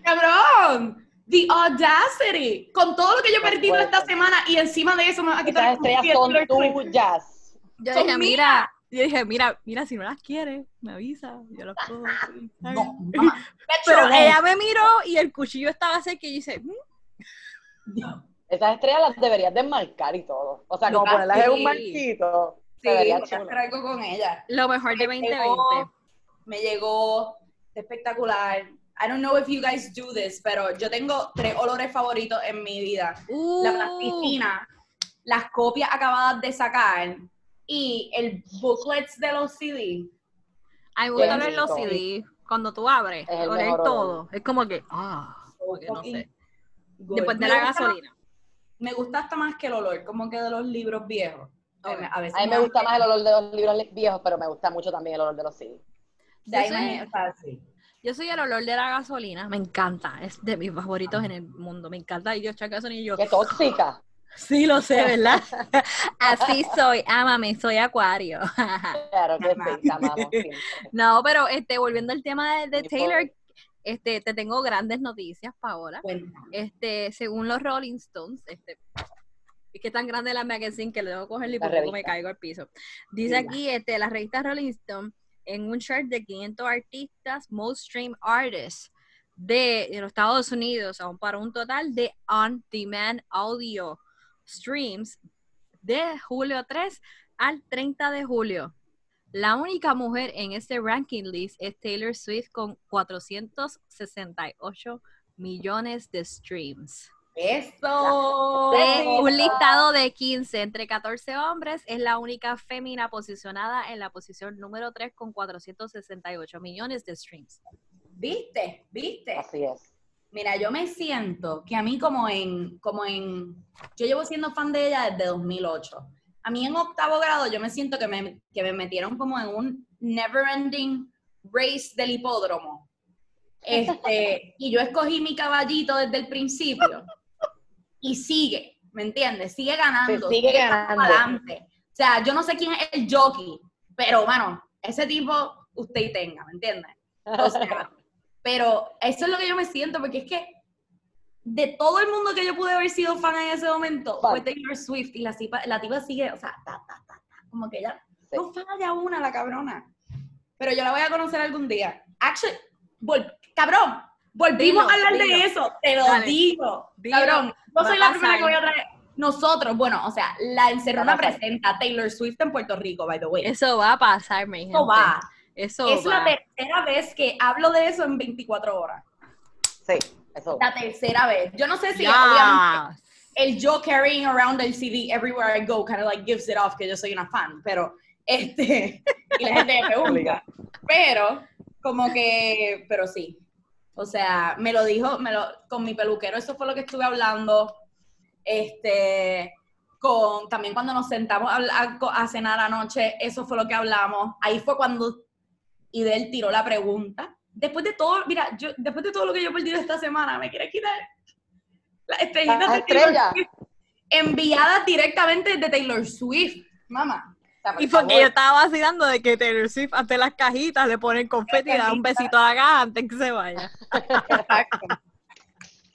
Cabrón. The audacity. Con todo lo que yo he perdido esta semana y encima de eso me va a quitar Estas estrellas son tuyas. Yo dije, mira, yo dije, mira, mira, si no las quieres, me avisa, yo las puedo. No, Pero ella me miró y el cuchillo estaba cerca y dice, mm". Esas estrellas las deberías desmarcar y todo. O sea, como ponerlas en un marquito. Sí, traigo con ella. Lo mejor de 2020. Me llegó espectacular. I don't know if you guys do this, pero yo tengo tres olores favoritos en mi vida. La plasticina, las copias acabadas de sacar y el booklets de los CD. Ay, me gusta ver los CD. Cuando tú abres, oler todo. Es como que, ah, no sé. Después de la gasolina. Me gusta hasta más que el olor, como que de los libros viejos. A, veces a mí me gusta más el olor de los libros viejos, pero me gusta mucho también el olor de los CD. De ahí me, yo soy el olor de la gasolina, me encanta, es de mis favoritos en el mundo, me encanta y yo echar gasolina y yo... ¡Qué tóxica! Sí, lo sé, ¿verdad? Así soy, ámame, soy acuario. claro que sí, amamos No, pero este, volviendo al tema de, Taylor, este, te tengo grandes noticias, Paola. Este, según los Rolling Stones, este, es que tan grande la magazine que le debo coger y por poco me caigo al piso. Dice aquí, este, la revista Rolling Stone, en un chart de 500 artistas, most stream artists de, de los Estados Unidos, aún para un total de on-demand audio streams de julio 3 al 30 de julio. La única mujer en este ranking list es Taylor Swift con 468 millones de streams. ¡Eso! un listado de 15 entre 14 hombres, es la única fémina posicionada en la posición número 3 con 468 millones de streams. ¿Viste? ¿Viste? Así es. Mira, yo me siento que a mí como en, como en, yo llevo siendo fan de ella desde 2008. A mí en octavo grado yo me siento que me, que me metieron como en un never ending race del hipódromo. Este, y yo escogí mi caballito desde el principio. Y sigue, ¿me entiendes? Sigue ganando. sigue, ganando. Adelante. O sea, yo no sé quién es el jockey, pero bueno, ese tipo usted y tenga, ¿me entiendes? O sea, pero eso es lo que yo me siento, porque es que de todo el mundo que yo pude haber sido fan en ese momento, fue Taylor Swift y la la tipa sigue, o sea, ta, ta, ta, como que ella no falla una, la cabrona. Pero yo la voy a conocer algún día. Actually, cabrón, volvimos a hablar de eso, te lo digo. cabrón, no soy la primera que voy a traer. Nosotros, bueno, o sea, la encerrona presenta Taylor Swift en Puerto Rico, by the way. Eso va a pasar, mi gente. Eso va es la tercera vez que hablo de eso en 24 horas. Sí, eso. La tercera vez. Yo no sé si obviamente el yo carrying around el CD everywhere I go kind of like gives it off que yo soy una fan, pero este y la gente me pregunta. pero como que pero sí. O sea, me lo dijo, me lo con mi peluquero, eso fue lo que estuve hablando. Este con también cuando nos sentamos a, a cenar anoche, eso fue lo que hablamos. Ahí fue cuando y de él tiró la pregunta. Después de todo, mira, yo, después de todo lo que yo he perdido esta semana, me quiere quitar la estrellita de Taylor Swift, enviada directamente de Taylor Swift. mamá. y porque yo estaba vacilando de que Taylor Swift ante las cajitas le ponen confeti y le da un besito a la antes que se vaya. Exacto.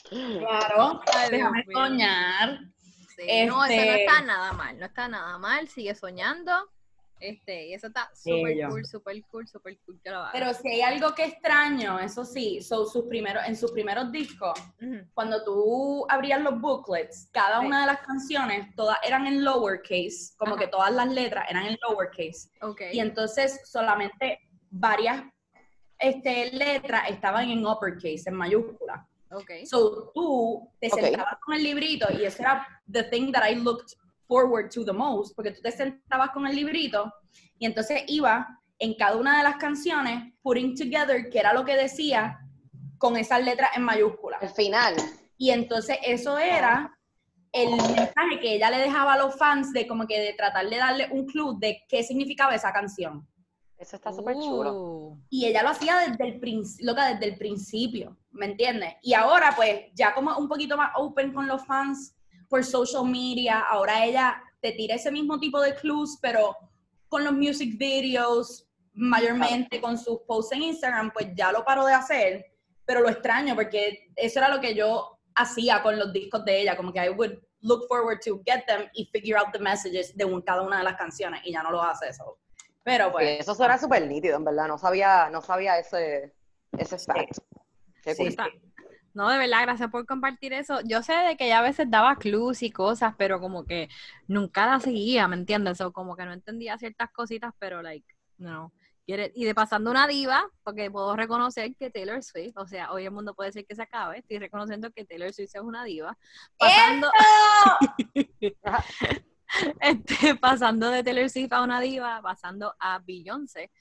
Claro, déjame soñar. No, eso no este está nada mal, no está nada mal, sigue soñando. Este, y eso está súper cool, súper cool, súper cool que lo Pero si hay algo que extraño, eso sí, son sus primeros, en sus primeros discos, cuando tú abrías los booklets, cada una de las canciones, todas eran en lowercase, como que todas las letras eran en lowercase. Okay. Y entonces solamente varias este, letras estaban en uppercase, en mayúscula. Okay. So tú te sentabas con el librito y ese era the thing that I looked forward to the most, porque tú te sentabas con el librito y entonces iba en cada una de las canciones putting together, que era lo que decía, con esas letras en mayúsculas. El final. Y entonces eso era el mensaje que ella le dejaba a los fans de como que de tratar de darle un clue de qué significaba esa canción. Eso está súper chulo. Uh. Y ella lo hacía desde el, desde el principio, ¿me entiendes? Y ahora pues ya como un poquito más open con los fans por social media, ahora ella te tira ese mismo tipo de clues, pero con los music videos, mayormente con sus posts en Instagram, pues ya lo paro de hacer, pero lo extraño porque eso era lo que yo hacía con los discos de ella, como que I would look forward to get them y figure out the messages de cada una de las canciones y ya no lo hace eso. Pero pues. eso suena súper nítido, en verdad. No sabía, no sabía ese, ese fact. Sí. No, de verdad, gracias por compartir eso. Yo sé de que ella a veces daba clues y cosas, pero como que nunca la seguía, ¿me entiendes? O como que no entendía ciertas cositas, pero like, no. Y de pasando una diva, porque puedo reconocer que Taylor Swift, o sea, hoy el mundo puede decir que se acabe, estoy reconociendo que Taylor Swift es una diva. Pasando, este, pasando de Taylor Swift a una diva, pasando a Beyoncé.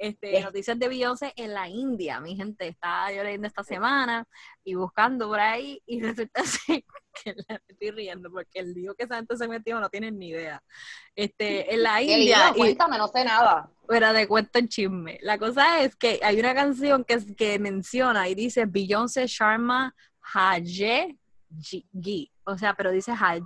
Este, noticias de Beyoncé en la India, mi gente, estaba yo leyendo esta semana y buscando por ahí y resulta así que la estoy riendo porque el lío que esa gente se metió no tienen ni idea. Este, en la India... cuéntame, no sé nada. Fuera de cuento en chisme. La cosa es que hay una canción que, que menciona y dice Beyoncé Sharma Haje Gi, o sea, pero dice Haje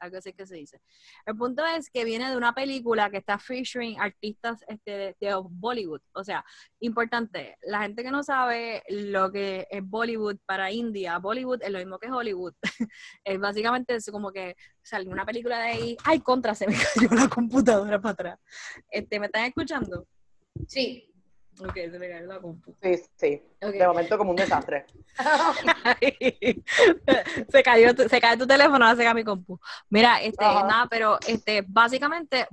algo así que se dice. El punto es que viene de una película que está featuring artistas este, de Bollywood. O sea, importante, la gente que no sabe lo que es Bollywood para India, Bollywood es lo mismo que Hollywood. es básicamente como que salió una película de ahí, ay, contra, se me cayó la computadora para atrás. Este, ¿Me están escuchando? Sí. Ok, se me cayó la compu. Sí, sí. De momento como un desastre. se cayó, se cayó tu teléfono, ahora se cae mi compu. Mira, este, nada, pero este, básicamente,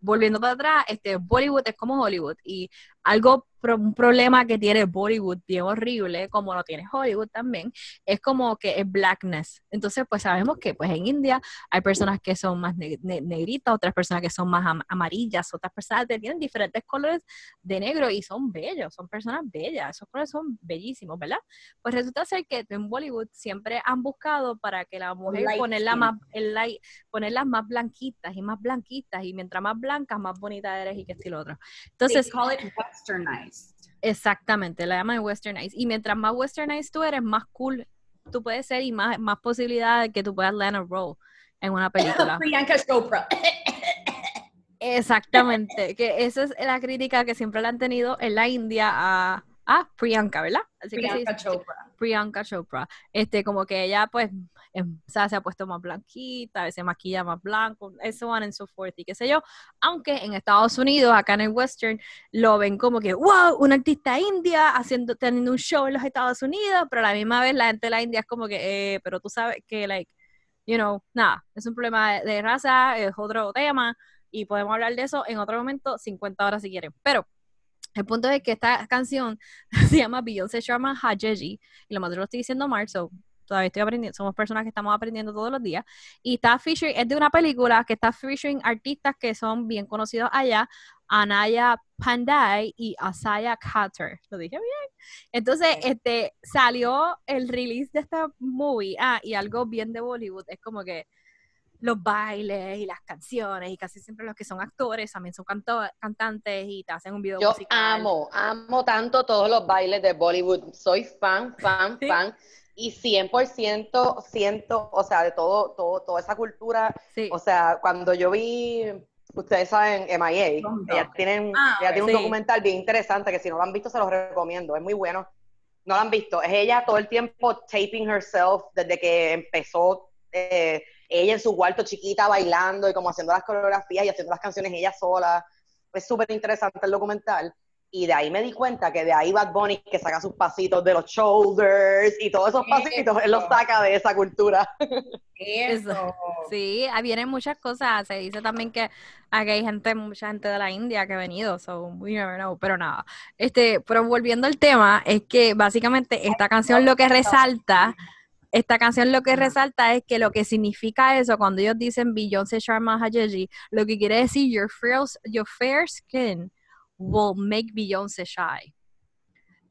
volviendo para atrás, este, Bollywood es como Hollywood y algo un problema que tiene Bollywood bien horrible, como lo tiene Hollywood también, es como que es blackness. Entonces, pues sabemos que pues en India hay personas que son más negritas, otras personas que son más amarillas, otras personas que tienen diferentes colores de negro y son bellos, son personas bellas, esos colores son bellísimos, ¿verdad? Pues resulta ser que en Bollywood siempre han buscado para que la mujer ponerla más, el light, ponerlas más blanquitas y más blanquitas y mientras más blancas, más bonita eres y que estilo otro. Entonces, call it westernized. Exactamente, la llaman westernized. Y mientras más westernized tú eres, más cool tú puedes ser y más, más posibilidades de que tú puedas land a role en una película. Priyanka Chopra. Exactamente, que esa es la crítica que siempre le han tenido en la India a, a Priyanka, ¿verdad? Priyanka Chopra. Priyanka Chopra. Este, como que ella, pues, Em, o se ha puesto más blanquita, a veces maquilla más blanco, eso en so forth y qué sé yo. Aunque en Estados Unidos, acá en el Western, lo ven como que, wow, una artista india haciendo, teniendo un show en los Estados Unidos, pero a la misma vez la gente de la India es como que, eh, pero tú sabes que, like, you know, nada, es un problema de, raza, es otro tema y podemos hablar de eso en otro momento, 50 horas si quieren. Pero el punto es que esta canción se llama Beyoncé Sharma Hajeji, y lo más lo estoy diciendo mal, so todavía estoy aprendiendo, somos personas que estamos aprendiendo todos los días. Y está featuring, es de una película que está featuring artistas que son bien conocidos allá, Anaya Pandai y Asaya Carter. Lo dije bien. Entonces, este, salió el release de esta movie. Ah, y algo bien de Bollywood, es como que los bailes y las canciones y casi siempre los que son actores también son cantantes y te hacen un video Yo amo, amo tanto todos los bailes de Bollywood. Soy fan, fan, fan y 100% siento, o sea, de todo, todo, toda esa cultura, o sea, cuando yo vi ustedes saben, MIA, ella tiene ah, ella tiene un documental bien interesante que si no lo han visto se los recomiendo, es muy bueno. No lo han visto, es ella todo el tiempo taping herself desde que empezó eh, ella en su cuarto chiquita bailando y como haciendo las coreografías y haciendo las canciones ella sola. Es súper interesante el documental. Y de ahí me di cuenta que de ahí Bad Bunny que saca sus pasitos de los shoulders y todos esos pasitos, él los saca de esa cultura. Eso. Sí, vienen muchas cosas. Se dice también que aquí hay gente, mucha gente de la India que ha venido, so we never know, pero nada. Este, pero volviendo al tema, es que básicamente esta canción lo que resalta esta canción lo que resalta es que lo que significa eso, cuando ellos dicen Beyoncé Sharma Hajeji, lo que quiere decir your fair, your fair skin will make Beyoncé shy.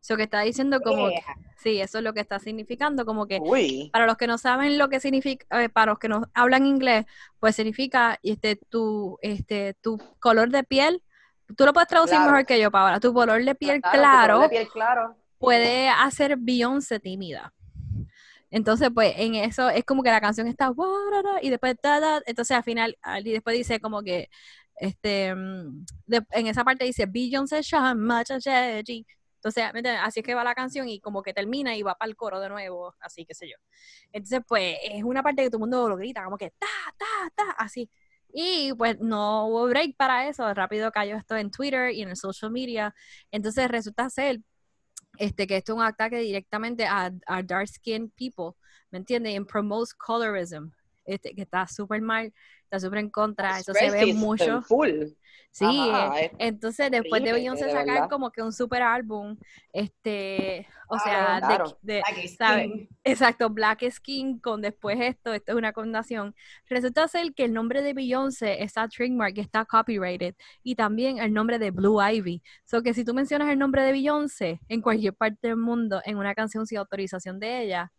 Eso que está diciendo como sí, eso es lo que está significando, como que para los que no saben lo que significa, eh, para los que no hablan inglés, pues significa este tu este tu color de piel, tú lo puedes traducir mejor que yo, Paola, tu color de piel claro, de piel claro. puede hacer Beyoncé tímida. Entonces, pues en eso es como que la canción está y después entonces al final y después dice como que este mm, en esa parte dice Beyoncé entonces, así es que va la canción y como que termina y va para el coro de nuevo, así que sé yo. Entonces, pues es una parte que todo el mundo lo grita, como que ta, ta, ta, así. Y pues no hubo break para eso, rápido cayó esto en Twitter y en el social media. Entonces resulta ser este, que esto es un ataque directamente a, dark skinned people, ¿me entiendes? En promotes colorism, este, que está súper mal, está súper en contra, eso se ve mucho. Full. Sí, eh, entonces después de Beyoncé sacar como que un super álbum, este, o sea, de, de Exacto, Black Skin con después esto, esto es una condenación. Resulta ser que el nombre de Beyoncé está trademark, está copyrighted, y también el nombre de Blue Ivy. So que si tú mencionas el nombre de Beyoncé en cualquier parte del mundo en una canción sin autorización de ella,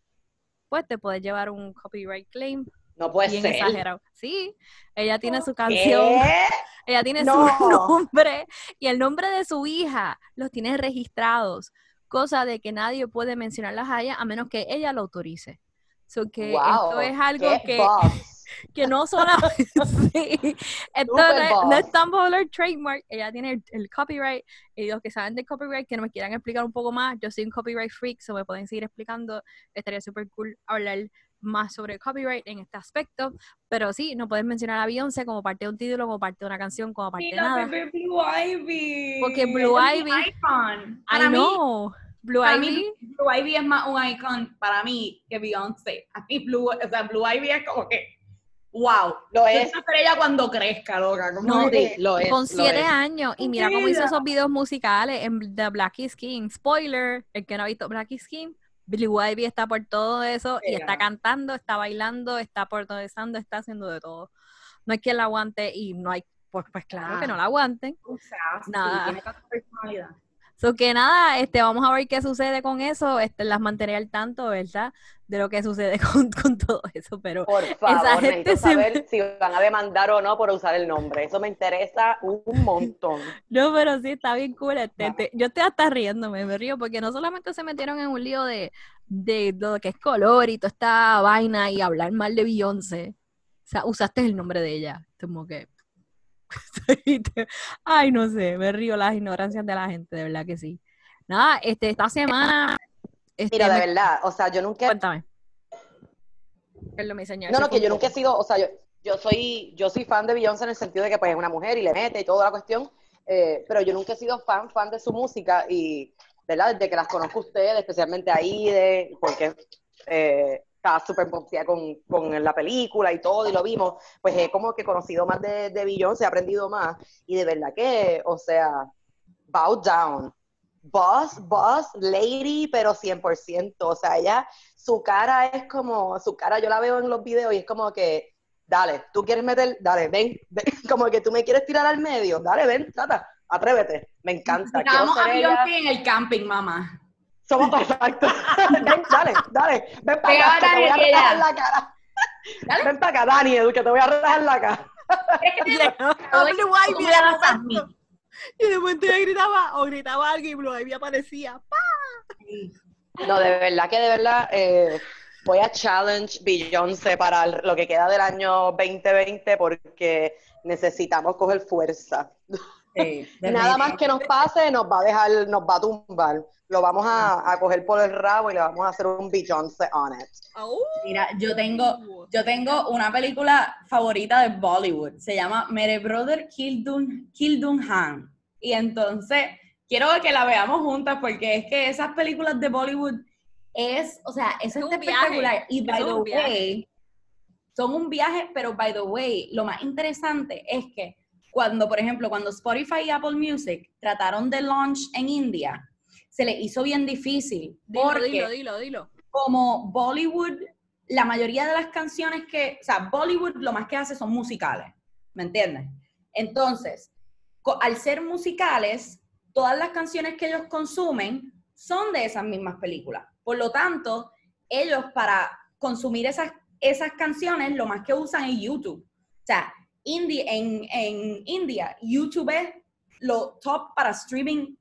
pues te puedes llevar un copyright claim no puede bien ser. exagerado. Sí, ella tiene su canción, ella tiene su nombre y el nombre de su hija los tiene registrados, cosa de que nadie puede mencionarlas a ella a menos que ella lo autorice. So que esto es algo que, que no solamente sí, esto no, es tan popular trademark, ella tiene el, copyright y los que saben de copyright que no me quieran explicar un poco más, yo soy un copyright freak, so me pueden seguir explicando, estaría súper cool hablar más sobre copyright en este aspecto, pero sí, no puedes mencionar a Beyoncé como parte de un título, como parte de una canción, como parte de nada. Blue Ivy. Porque Blue Ivy. Icon. Para mí, Blue Ivy. Blue Ivy es más un icon para mí que Beyoncé. A mí Blue, o sea, Blue Ivy es como que wow, lo es. Una estrella cuando crezca, loca. no, lo es. Con siete años. Y mira cómo hizo esos videos musicales en The Black Skin. Spoiler, el que no ha visto Black Skin, Billy Ivy está por todo eso y está cantando, está bailando, está portodesando, está haciendo de todo. No hay quien la aguante y no hay, pues, pues claro que no la aguanten. O sea, nada. tiene personalidad. So que nada, este, vamos a ver qué sucede con eso, este, las mantener al tanto, ¿verdad? De lo que sucede con, con todo eso, pero por favor, esa gente saber si van a demandar o no por usar el nombre, eso me interesa un montón. no, pero sí, está bien cool, este, yo estoy hasta riéndome, me río, porque no solamente se metieron en un lío de, de, lo que es color y toda esta vaina y hablar mal de Beyoncé, o sea, usaste el nombre de ella, como que Ay, no sé, me río las ignorancias de la gente, de verdad que sí. Nada, este, esta semana... Este, Mira, de verdad, o sea, yo nunca... Cuéntame. Perdón, mi señor. No, no, que yo nunca he sido, o sea, yo, yo soy yo soy fan de Beyoncé en el sentido de que pues es una mujer y le mete y toda la cuestión, eh, pero yo nunca he sido fan, fan de su música y, ¿verdad? Desde que las conozco a ustedes, especialmente a Ide, porque eh, estaba súper con, con, la película y todo, y lo vimos, pues he como que conocido más de, de se he aprendido más, y de verdad que, o sea, bow down. Boss, boss, lady, pero 100%. O sea, ella, su cara es como, su cara yo la veo en los videos y es como que, dale, tú quieres meter, dale, ven, ven como que tú me quieres tirar al medio, dale, ven, trata, atrévete, me encanta. Estamos a en el camping, mamá. Somos perfectos. Ven, dale, dale. Ven para acá, que te voy a rajar la cara. Ven para acá, Dani, que te voy a rajar la cara. Blue Ivy Y de momento ella gritaba, o gritaba algo y Blue Ivy aparecía. No, de verdad que de verdad eh, voy a challenge Beyoncé para lo que queda del año 2020 porque necesitamos coger fuerza. Nada más que nos pase nos va a dejar, nos va a tumbar. Lo vamos a, coger por el rabo y le vamos a hacer un Beyoncé on it. Mira, yo tengo, yo tengo una película favorita de Bollywood. Se llama Mere Brother Kildun, Kildun Han. Y entonces, quiero que la veamos juntas porque es que esas películas de Bollywood es, o sea, es, espectacular. Y by the way, son un viaje, pero by the way, lo más interesante es que cuando, por ejemplo, cuando Spotify y Apple Music trataron de launch en India, se les hizo bien difícil. Dilo, dilo, dilo, dilo. Como Bollywood, la mayoría de las canciones que, o sea, Bollywood lo más que hace son musicales, ¿me entiendes? Entonces, al ser musicales, todas las canciones que ellos consumen son de esas mismas películas. Por lo tanto, ellos para consumir esas, esas canciones, lo más que usan es YouTube. O sea, India, en, en India, YouTube es lo top para streaming,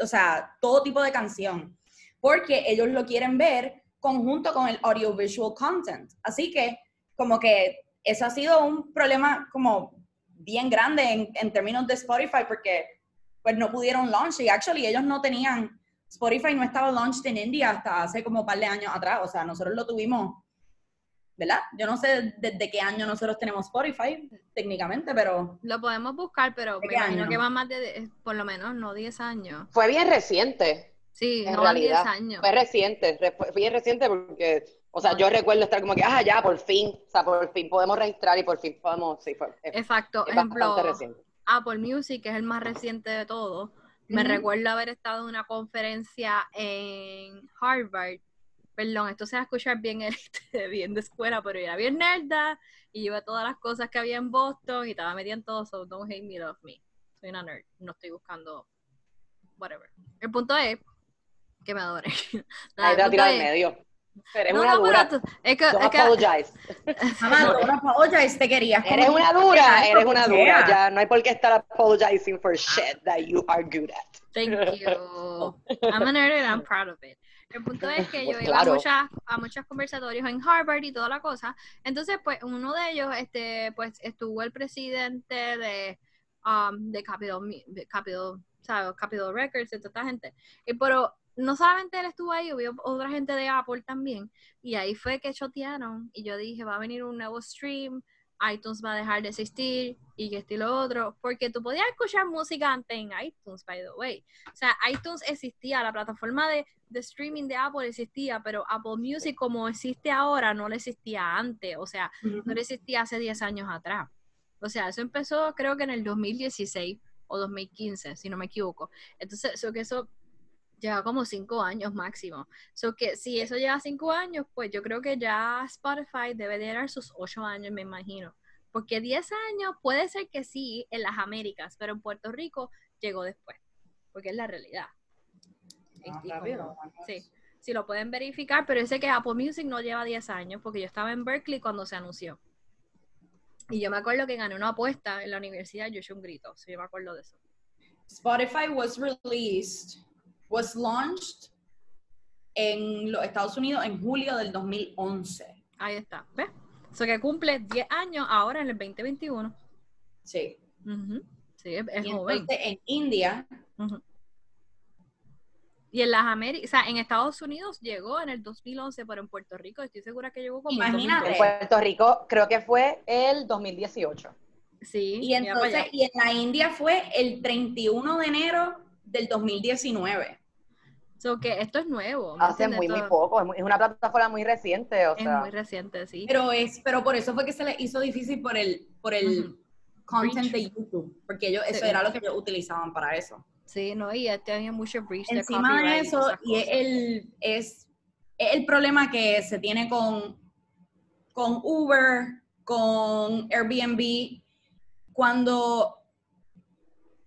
o sea, todo tipo de canción, porque ellos lo quieren ver conjunto con el audiovisual content. Así que, como que eso ha sido un problema como bien grande en, en términos de Spotify, porque pues no pudieron launch y actually ellos no tenían, Spotify no estaba launched en India hasta hace como un par de años atrás, o sea, nosotros lo tuvimos ¿verdad? Yo no sé desde qué año nosotros tenemos Spotify, técnicamente, pero... Lo podemos buscar, pero me imagino que va más de, por lo menos, no 10 años. Fue bien reciente. Sí, en no realidad. 10 años. Fue reciente, fue bien reciente porque, o sea, yo recuerdo estar como que, ah, ya, por fin, o sea, por fin podemos registrar y por fin podemos, sí, fue. Exacto, ejemplo, Apple Music, que es el más reciente de todos. Me recuerdo haber estado en una conferencia en Harvard perdón, esto se va a escuchar bien, este, bien de escuela, pero era bien nerda y iba todas las cosas que había en Boston y estaba metida en todo, so don't hate me, love me. Soy una nerd, no estoy buscando whatever. El punto es que me adore. Ahí te tirar en medio. Eres una dura. es que, don't es apologize. don't apologize, te quería. Eres una dura, eres una dura. Ya no hay por qué estar apologizing for shit that you are good at. Thank you. I'm a nerd and I'm proud of it. El punto es que pues yo iba a, muchas, a muchos conversatorios en Harvard y toda la cosa. Entonces, pues, uno de ellos, este, pues, estuvo el presidente de, um, de Capitol, de Capitol, ¿sabes? Capitol Records y toda esta gente. Y, pero no solamente él estuvo ahí, hubo otra gente de Apple también. Y ahí fue que chotearon. Y yo dije, va a venir un nuevo stream iTunes va a dejar de existir y que esto y lo otro, porque tú podías escuchar música antes en iTunes, by the way. O sea, iTunes existía, la plataforma de, streaming de Apple existía, pero Apple Music como existe ahora no le existía antes, o sea, no le existía hace 10 años atrás. O sea, eso empezó creo que en el 2016 o 2015, si no me equivoco. Entonces, eso que eso lleva como cinco años máximo. So que si eso lleva cinco años, pues yo creo que ya Spotify debe de dar sus ocho años, me imagino. Porque diez años puede ser que sí en las Américas, pero en Puerto Rico llegó después, porque es la realidad. Ah, sí, sí, lo pueden verificar, pero ese que Apple Music no lleva 10 años, porque yo estaba en Berkeley cuando se anunció. Y yo me acuerdo que gané una apuesta en la universidad, yo eché un grito, sí, yo me acuerdo de eso. Spotify was released was launched en los Estados Unidos en julio del 2011. Ahí está, ¿ves? O sea que cumple 10 años ahora en el 2021. Sí. Sí, es, joven. en India. Y en las Américas, o sea, en Estados Unidos llegó en el 2011, pero en Puerto Rico estoy segura que llegó como Imagínate. En Puerto Rico creo que fue el 2018. Sí. Y entonces, y en la India fue el 31 de enero del 2019. So que esto es nuevo. Hace muy, muy poco, es, una plataforma muy reciente, o es muy reciente, sí. Pero es, pero por eso fue que se le hizo difícil por el, por el content de YouTube, porque ellos, eso era lo que ellos utilizaban para eso. Sí, no, y tenía mucho breach Encima de, eso, y es el, es el problema que se tiene con, con Uber, con Airbnb, cuando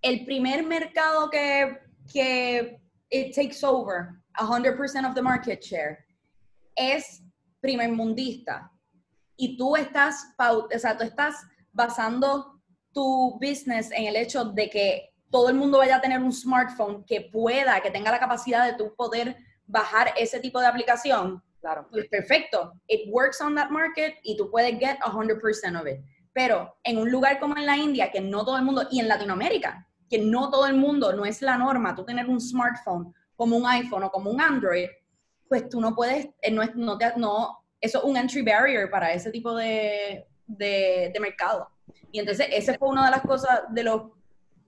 el primer mercado que, que it takes over 100% of the market share es primer mundista y tú estás, o sea, tú estás basando tu business en el hecho de que todo el mundo vaya a tener un smartphone que pueda, que tenga la capacidad de tú poder bajar ese tipo de aplicación, claro. pues perfecto. It works on that market y tú puedes get 100% of it. Pero en un lugar como en la India, que no todo el mundo, y en Latinoamérica, que no todo el mundo, no es la norma, tú tener un smartphone como un iPhone o como un Android, pues tú no puedes, eh, no, no, no eso es un entry barrier para ese tipo de, de, mercado. Y entonces ese fue una de las cosas, de los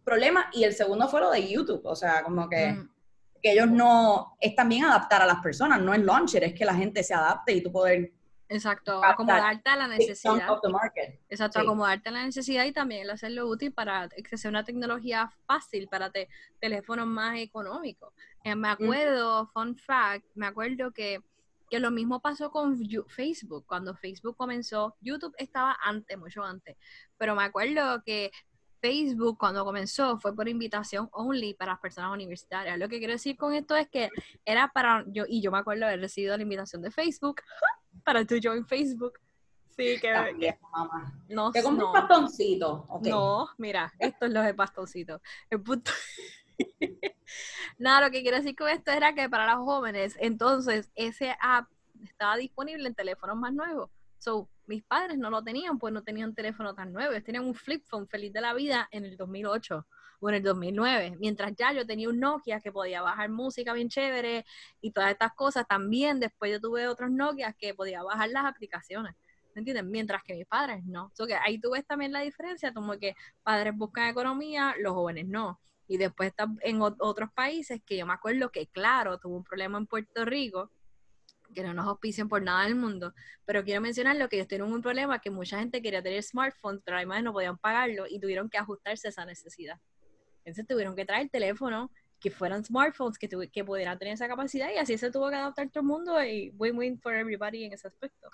problemas, y el segundo fue lo de YouTube, o sea, como que, mm. que ellos no, es también adaptar a las personas, no es launcher, es que la gente se adapte y tú poder Exacto, acomodarte a la necesidad. Exacto, acomodarte a la necesidad y también hacerlo útil para que sea una tecnología fácil para teléfonos más económicos. Eh, me acuerdo, fun fact, me acuerdo que, que lo mismo pasó con Facebook. Cuando Facebook comenzó, YouTube estaba antes, mucho antes, pero me acuerdo que Facebook cuando comenzó fue por invitación only para las personas universitarias. Lo que quiero decir con esto es que era para yo, y yo me acuerdo haber recibido la invitación de Facebook para tu join Facebook. Sí, que, no, ¿Te compré un bastoncito? No, mira, esto es lo de bastoncito. El punto... Nada, lo que quiero decir con esto era que para los jóvenes, entonces ese app estaba disponible en teléfonos más nuevos. So, mis padres no lo tenían, pues no tenían un teléfono tan nuevo. Ellos tenían un flip phone feliz de la vida en el 2008 o en el 2009. Mientras ya yo tenía un Nokia que podía bajar música bien chévere y todas estas cosas. También después yo tuve otros Nokia que podía bajar las aplicaciones. ¿Me entiendes? Mientras que mis padres no. So que ahí tú ves también la diferencia, como que padres buscan economía, los jóvenes no. Y después está en otros países que yo me acuerdo que, claro, tuvo un problema en Puerto Rico, que no nos auspician por nada del mundo, pero quiero mencionar lo que ellos tienen un problema, que mucha gente quería tener smartphones, pero además no podían pagarlo y tuvieron que ajustarse a esa necesidad. Entonces tuvieron que traer teléfonos que fueran smartphones, que, que pudieran tener esa capacidad y así se tuvo que adaptar todo el mundo y win-win for everybody en ese aspecto.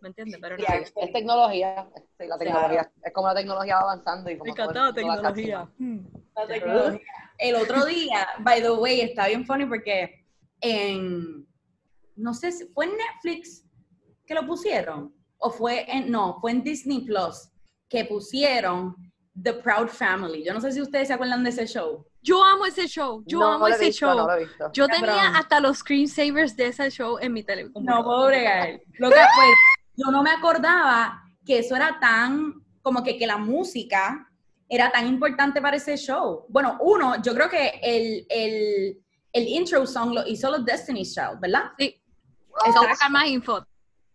¿Me entiendes? Pero es, tecnología, la tecnología, es como la tecnología va avanzando. Y como tecnología. Hmm. La tecnología. El otro día, by the way, está bien funny porque en, no sé si fue en Netflix que lo pusieron, o fue en, no, fue en Disney Plus que pusieron The Proud Family. Yo no sé si ustedes se acuerdan de ese show. Yo amo ese show, yo amo ese show. yo tenía hasta los screensavers de ese show en mi teléfono. No puedo bregar. Lo que fue, yo no me acordaba que eso era tan, como que, que la música era tan importante para ese show. Bueno, uno, yo creo que el, el, el intro song lo hizo los Destiny's Child, ¿verdad? Sí. Está más info.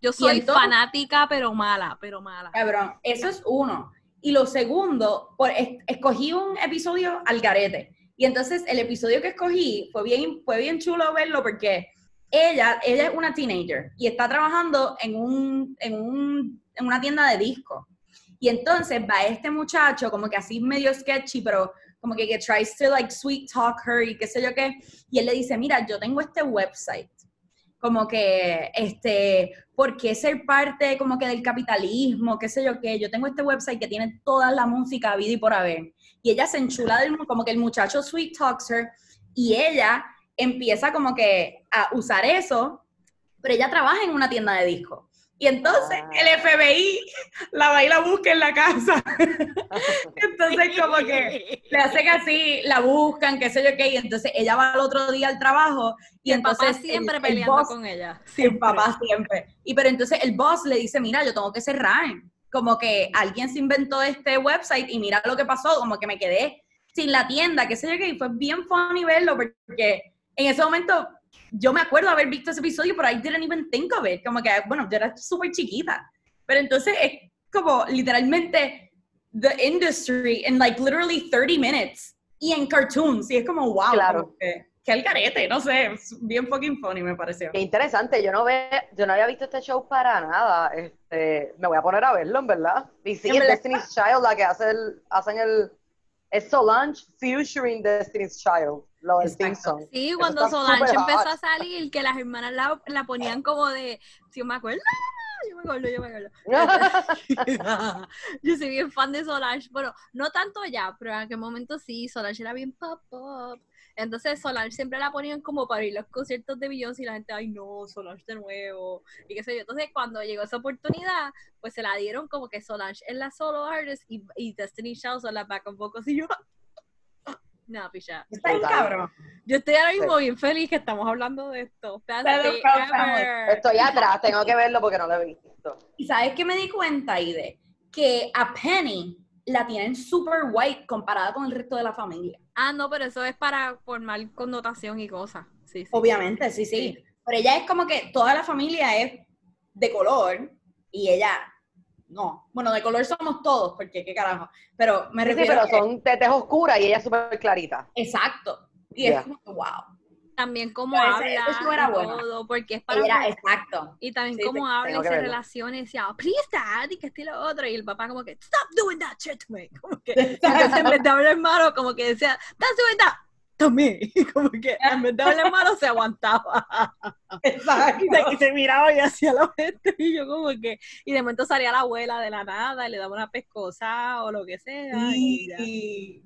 Yo soy fanática, pero mala, pero mala. Cabrón, eso es uno. Y lo segundo, por, escogí un episodio al garete. Y entonces el episodio que escogí fue bien, fue bien chulo verlo porque ella, ella es una teenager y está trabajando en, un, en, un, en una tienda de discos. Y entonces va este muchacho como que así medio sketchy, pero como que, que tries to like sweet talk her y qué sé yo qué. Y él le dice, mira, yo tengo este website como que, este, ¿por qué ser parte como que del capitalismo? ¿Qué sé yo qué? Yo tengo este website que tiene toda la música vida y por haber. Y ella se enchula del, como que el muchacho sweet talks her y ella empieza como que a usar eso, pero ella trabaja en una tienda de discos. Y entonces ah. el FBI la va y la busca en la casa. entonces como que le hacen así, la buscan, qué sé yo qué, y entonces ella va al otro día al trabajo y, entonces siempre peleando con ella. Siempre. El papá siempre. Y pero entonces el boss le dice, mira, yo tengo que cerrar. Como que alguien se inventó este website y mira lo que pasó, como que me quedé sin la tienda, qué sé yo qué, y fue bien funny verlo porque en ese momento yo me acuerdo haber visto ese episodio, pero I didn't even think of it. Como que, bueno, yo era súper chiquita. Pero entonces es como literalmente the industry in like literally 30 minutes y en cartoons. Y es como, wow. Claro. que, el carete, no sé, bien fucking funny me pareció. Qué interesante, yo no ve, yo no había visto este show para nada. Este, me voy a poner a verlo, en verdad. Y sí, Destiny's Child, la que hace el, hacen el, es Solange featuring Destiny's Child. Lo del. Sí, cuando Solange empezó a salir, que las hermanas la, la ponían como de, si yo me acuerdo, yo me acuerdo, yo me acuerdo. yo soy bien fan de Solange, bueno, no tanto ya, pero en aquel momento sí, Solange era bien pop pop. Entonces Solange siempre la ponían como para ir los conciertos de Beyoncé y la gente, ay no, Solange de nuevo, y qué sé yo. Entonces cuando llegó esa oportunidad, pues se la dieron como que Solange es la solo artist y, y Destiny Child son la back un poco así yo, no, picha. Está bien cabrón. Yo estoy ahora mismo bien feliz que estamos hablando de esto. Estoy atrás, tengo que verlo porque no lo he visto. Y sabes que me di cuenta, Ide, que a Penny la tienen super white comparada con el resto de la familia. Ah, no, pero eso es para formar connotación y cosas. Sí, Obviamente, sí, sí, Pero ella es como que toda la familia es de color y ella no. Bueno, de color somos todos, porque qué carajo. Pero me refiero. Sí, pero son tetes oscuras y ella súper clarita. Exacto. Y es como, wow también cómo habla era todo, porque es para exacto y también cómo habla y se relaciona y decía oh, please dad y que estilo otro y el papá como que stop doing that shit to me como que en vez de hablar malo como que decía that's doing that to me como que en vez de hablar malo se aguantaba. Exacto. Y se, miraba y hacía la gente y yo como que y de momento salía la abuela de la nada y le daba una pescosa o lo que sea y,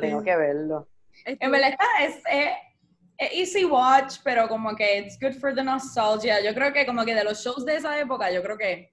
tengo que verlo. En verdad es, es easy watch, pero como que it's good for the nostalgia. Yo creo que como que de los shows de esa época, yo creo que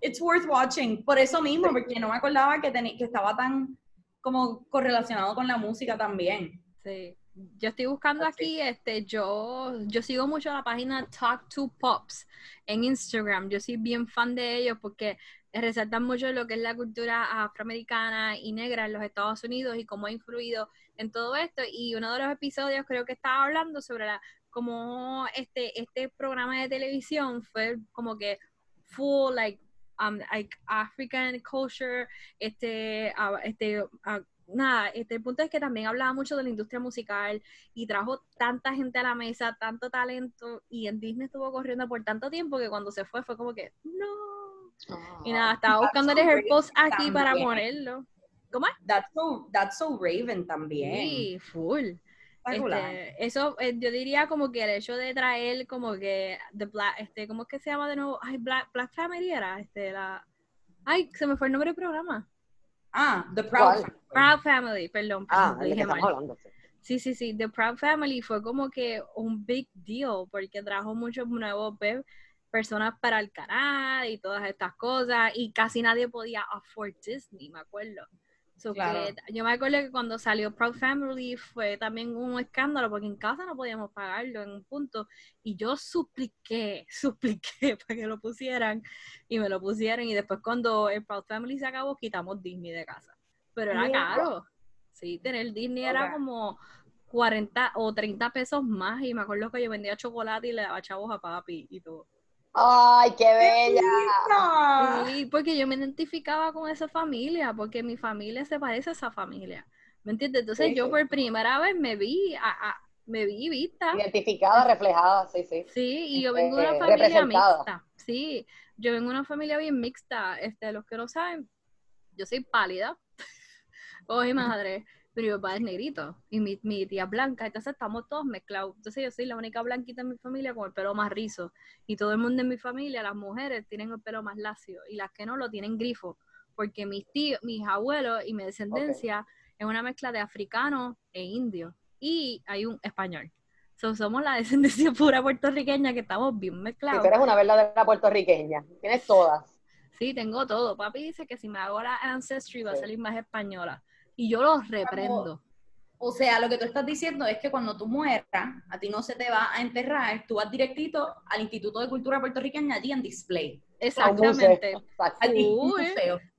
it's worth watching. Por eso mismo, porque no me acordaba que, que estaba tan como correlacionado con la música también. Sí. Yo estoy buscando aquí, este, yo, yo sigo mucho la página Talk to Pops en Instagram. Yo soy bien fan de ellos porque resaltan mucho lo que es la cultura afroamericana y negra en los Estados Unidos y cómo ha influido en todo esto. Y uno de los episodios creo que estaba hablando sobre la cómo este, este programa de televisión fue como que full like um, like African culture, este, uh, este uh, nada, este el punto es que también hablaba mucho de la industria musical y trajo tanta gente a la mesa, tanto talento y en Disney estuvo corriendo por tanto tiempo que cuando se fue fue como que no. y nada, estaba buscando el post aquí para ponerlo. ¿Cómo es? That's so, that's so Raven también. Sí, full. Este, eso eh, yo diría como que el hecho de traer como que the black este cómo es que se llama de nuevo ay black, black family era este la ay se me fue el nombre del programa Ah, The Proud Family. Proud Family, perdón. Ah, dije mal. Hablando, sí. sí, sí, The Proud Family fue como que un big deal porque trajo muchos nuevos personas para el canal y todas estas cosas y casi nadie podía afford Disney, me acuerdo yo me acuerdo que cuando salió Proud Family fue también un escándalo porque en casa no podíamos pagarlo en un punto y yo supliqué, supliqué para que lo pusieran y me lo pusieron y después cuando el Proud Family se acabó quitamos Disney de casa. Pero era caro. Sí, tener Disney era como 40 o 30 pesos más y me acuerdo que yo vendía chocolate y le daba chavos a papi y todo. ¡Ay, qué bella! Sí, porque yo me identificaba con esa familia, porque mi familia se parece a esa familia. ¿Me entiendes? Entonces yo por primera vez me vi, a, me vi vista. Identificada, reflejada, sí, sí. Sí, y yo vengo de una este, familia mixta. Sí, yo vengo de una familia bien mixta. Este, los que no saben, yo soy pálida. Oye, madre pero mi papá es negrito y mi, mi, tía blanca, entonces estamos todos mezclados. Entonces yo soy la única blanquita en mi familia con el pelo más rizo y todo el mundo en mi familia, las mujeres tienen el pelo más lacio y las que no lo tienen grifo, porque mis tíos, mis abuelos y mi descendencia es una mezcla de africano e indio y hay un español. somos la descendencia pura puertorriqueña que estamos bien mezclados. tú eres una verdadera puertorriqueña, tienes todas. Sí, tengo todo. Papi dice que si me hago la Ancestry va a salir más española y yo los reprendo. O sea, lo que tú estás diciendo es que cuando tú mueras, a ti no se te va a enterrar, tú vas directito al Instituto de Cultura Puertorriqueña allí en display. Exactamente.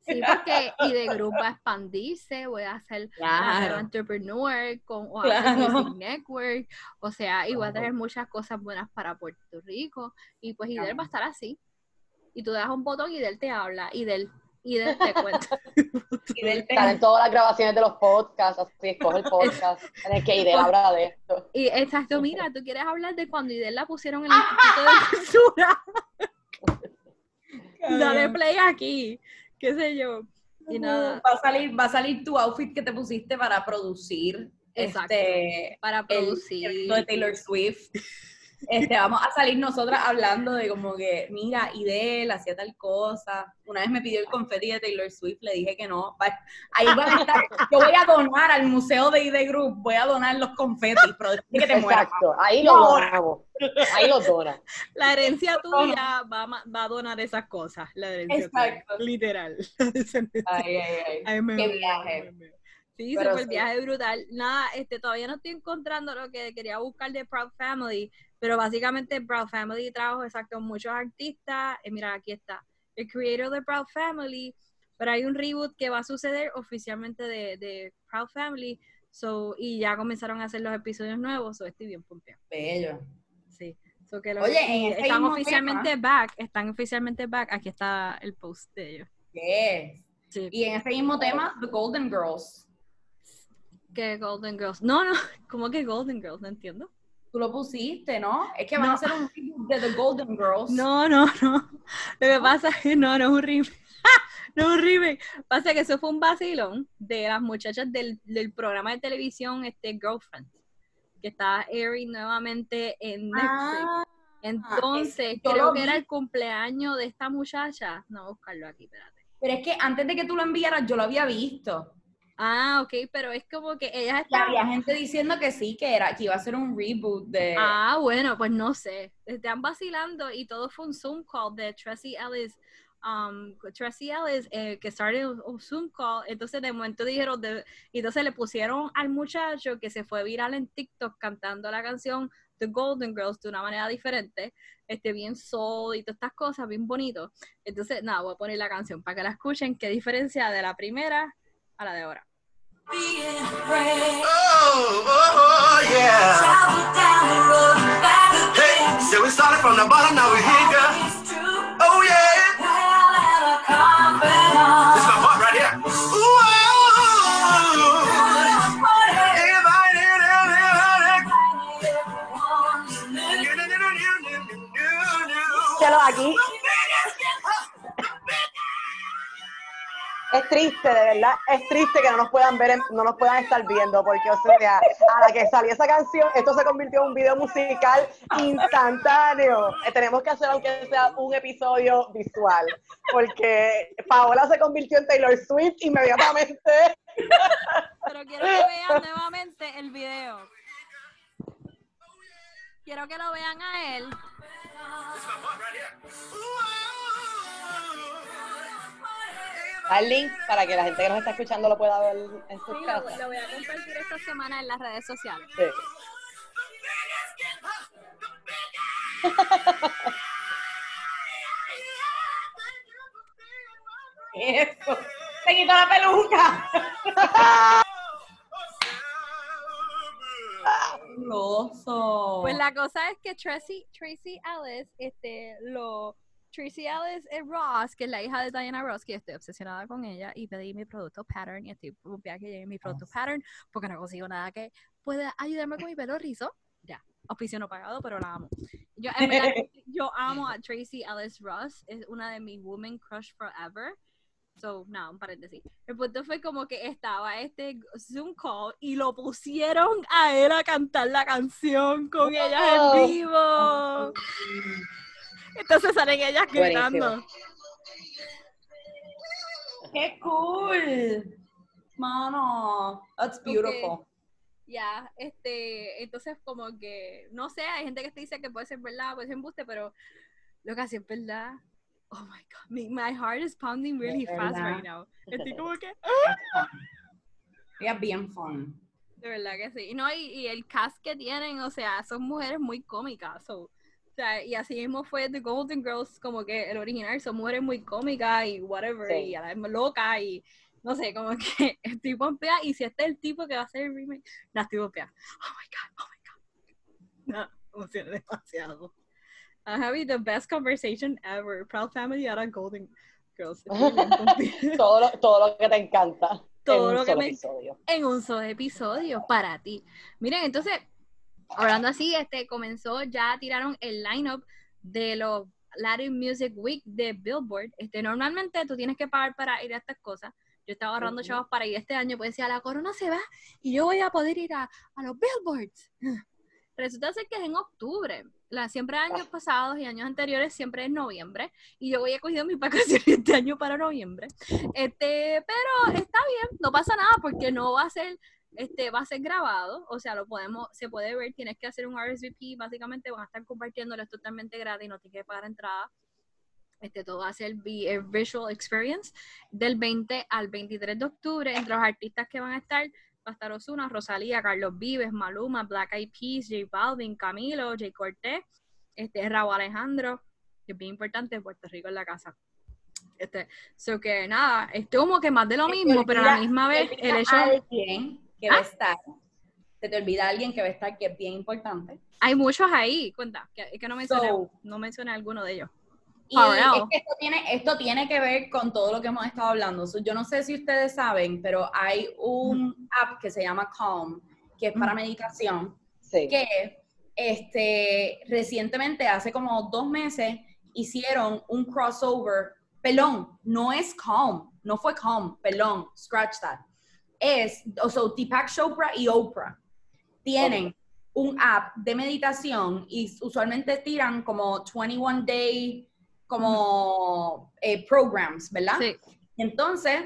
Sí, porque y de grupo a expandirse, voy a hacer claro. entrepreneur con o claro. network, o sea, y voy a tener muchas cosas buenas para Puerto Rico y pues Idel va a estar así. Y tú das un botón y Idel te habla y del y de te cuento. y en todas las grabaciones de los podcasts, así escoge el podcast en el que Idel habla de esto. Y exacto, mira, tú quieres hablar de cuando Idel la pusieron en el Instituto de Cultura. Dale play aquí, qué sé yo. Y nada. Va a salir, va a salir tu outfit que te pusiste para producir. Exacto, este, para producir. El de Taylor Swift. Este, vamos a salir nosotras hablando de como que, mira, Idel hacía tal cosa. Una vez me pidió el confeti de Taylor Swift, le dije que no. Ahí van a estar. Yo voy a donar al museo de ID Group, voy a donar los confetis, pero que te mueras. Exacto, ahí lo donamos. Ahí lo donas. La herencia tuya va, va, a donar esas cosas. La herencia Exacto. literal. Ay, ay, ay. Qué viaje. Sí, super sí. viaje brutal. Nada, este, todavía no estoy encontrando lo que quería buscar de Proud Family, pero básicamente Proud Family trajo exacto muchos artistas. Eh, mira, aquí está. El creator de Proud Family Pero hay un reboot que va a suceder oficialmente de, de Proud Family. So, y ya comenzaron a hacer los episodios nuevos, so estoy bien pompeado. Bello. Sí. So que Oye, en están oficialmente back, están oficialmente back. Aquí está el post de ellos. Yes. Sí. Y en ese mismo tema, The Golden Girls. ¿Qué Golden Girls? No, no, ¿cómo que Golden Girls? No entiendo. Tú lo pusiste, ¿no? Es que van a hacer un reboot de The Golden Girls. No, no, no. Lo que pasa es que no, no es un remake. no es un remake. Pasa que eso fue un vacilón de las muchachas del, del programa de televisión este Girlfriend, que estaba airing nuevamente en Netflix. Ah, Entonces, creo que era el cumpleaños de esta muchacha. No, buscarlo aquí, espérate. Pero es que antes de que tú lo enviaras, yo lo había visto. Ah, ok, pero es como que ellas estaban... había gente diciendo que sí, que era, que iba a ser un reboot de... Ah, bueno, pues no sé. Están vacilando y todo fue un Zoom call de Tracy Ellis. Um, Tracy Ellis, eh, que started un Zoom call, entonces de momento dijeron, de, y entonces le pusieron al muchacho que se fue viral en TikTok cantando la canción The Golden Girls de una manera diferente, este, bien soul y todas estas cosas, bien bonito. Entonces, nada, voy a poner la canción para que la escuchen, qué diferencia de la primera a la de ahora. Oh, oh, yeah. Hey, so we started from the bottom, now we're here, triste, de verdad, es triste que no nos puedan ver, no nos puedan estar viendo, porque, o sea, a la que salió esa canción, esto se convirtió en un video musical instantáneo. Eh, tenemos que hacer, aunque sea un episodio visual, porque Paola se convirtió en Taylor Swift inmediatamente. Pero quiero que vean nuevamente el video. Quiero que lo vean a él. Al link para que la gente que nos está escuchando lo pueda ver en sus sí, casas. Lo, voy a compartir esta semana en las redes sociales. Sí. Eso. Se quitó la peluca. Pues la cosa es que Tracy, Tracy Ellis este, lo Tracy Ellis es Ross, que es la hija de Diana Ross, que estoy obsesionada con ella y pedí mi producto Pattern y estoy preocupada que llegue mi producto Pattern porque no consigo nada que pueda ayudarme con mi pelo rizo. Ya, oficio no pagado, pero la amo. Yo, en verdad, yo amo a Tracy Ellis Ross, es una de mis women crush forever. So, no, un paréntesis. El punto fue como que estaba este Zoom call y lo pusieron a él a cantar la canción con ella en vivo. Entonces salen ellas gritando. ¡Qué cool! Mano, that's beautiful. Ya, este, entonces como que, no sé, hay gente que te dice que puede ser verdad, puede ser embuste, pero lo que hace es verdad. Oh my god, my, heart is pounding really fast right now. Estoy como que. ¡Ah! bien fun. De verdad que sí. Y, no, y, y, el cast que tienen, o sea, son mujeres muy cómicas. So, o sea, y así mismo fue The Golden Girls, como que el original, son mujeres muy cómicas y whatever, y a la vez loca y no sé, como que estoy pompeada. Y si este es el tipo que va a hacer el remake, la estoy pompeada. Oh my god, oh my god. No, emociona demasiado. I'm having the best conversation ever. Proud Family ahora Golden Girls. todo, lo, todo lo que te encanta. Todo en lo que me episodio. En un solo episodio para ti. Miren, entonces, hablando así, este comenzó, ya tiraron el lineup de los Latin Music Week de Billboard. Este, normalmente tú tienes que pagar para ir a estas cosas. Yo estaba ahorrando chavos para ir este año, pues decía, la corona se va y yo voy a poder ir a, a los Billboards. Resulta ser que es en octubre. La, siempre años pasados y años anteriores siempre es noviembre. Y yo voy a cogido mis vacaciones este año para noviembre. Este, pero está bien, no pasa nada porque no va a ser este va a ser grabado, o sea, lo podemos, se puede ver, tienes que hacer un RSVP, básicamente van a estar compartiéndolo, es totalmente gratis, no tienes que pagar entrada. Este, todo va a ser Visual Experience del 20 al 23 de octubre. Entre los artistas que van a estar, va a estar Osuna, Rosalía, Carlos Vives, Maluma, Black Eyed Peas, J Balvin, Camilo, J Cortés, este, Raúl Alejandro, que es bien importante, Puerto Rico en la casa. Este, so que nada, esto como que más de lo mismo, pero a la misma vez el hecho... Alguien que va a ¿Ah? estar, se te olvida alguien que va a estar que es bien importante. Hay muchos ahí, cuenta, que, que no mencioné, no mencioné alguno de ellos. Y es que esto tiene, esto tiene que ver con todo lo que hemos estado hablando. yo no sé si ustedes saben, pero hay un app que se llama Calm, que es para meditación, que este, recientemente, hace como dos meses, hicieron un crossover pelón, no es calm, no fue calm, pelón, scratch that. Es, o sea, Deepak Chopra y Oprah tienen un app de meditación y usualmente tiran como 21 day como eh, programs, ¿verdad? Sí. Entonces,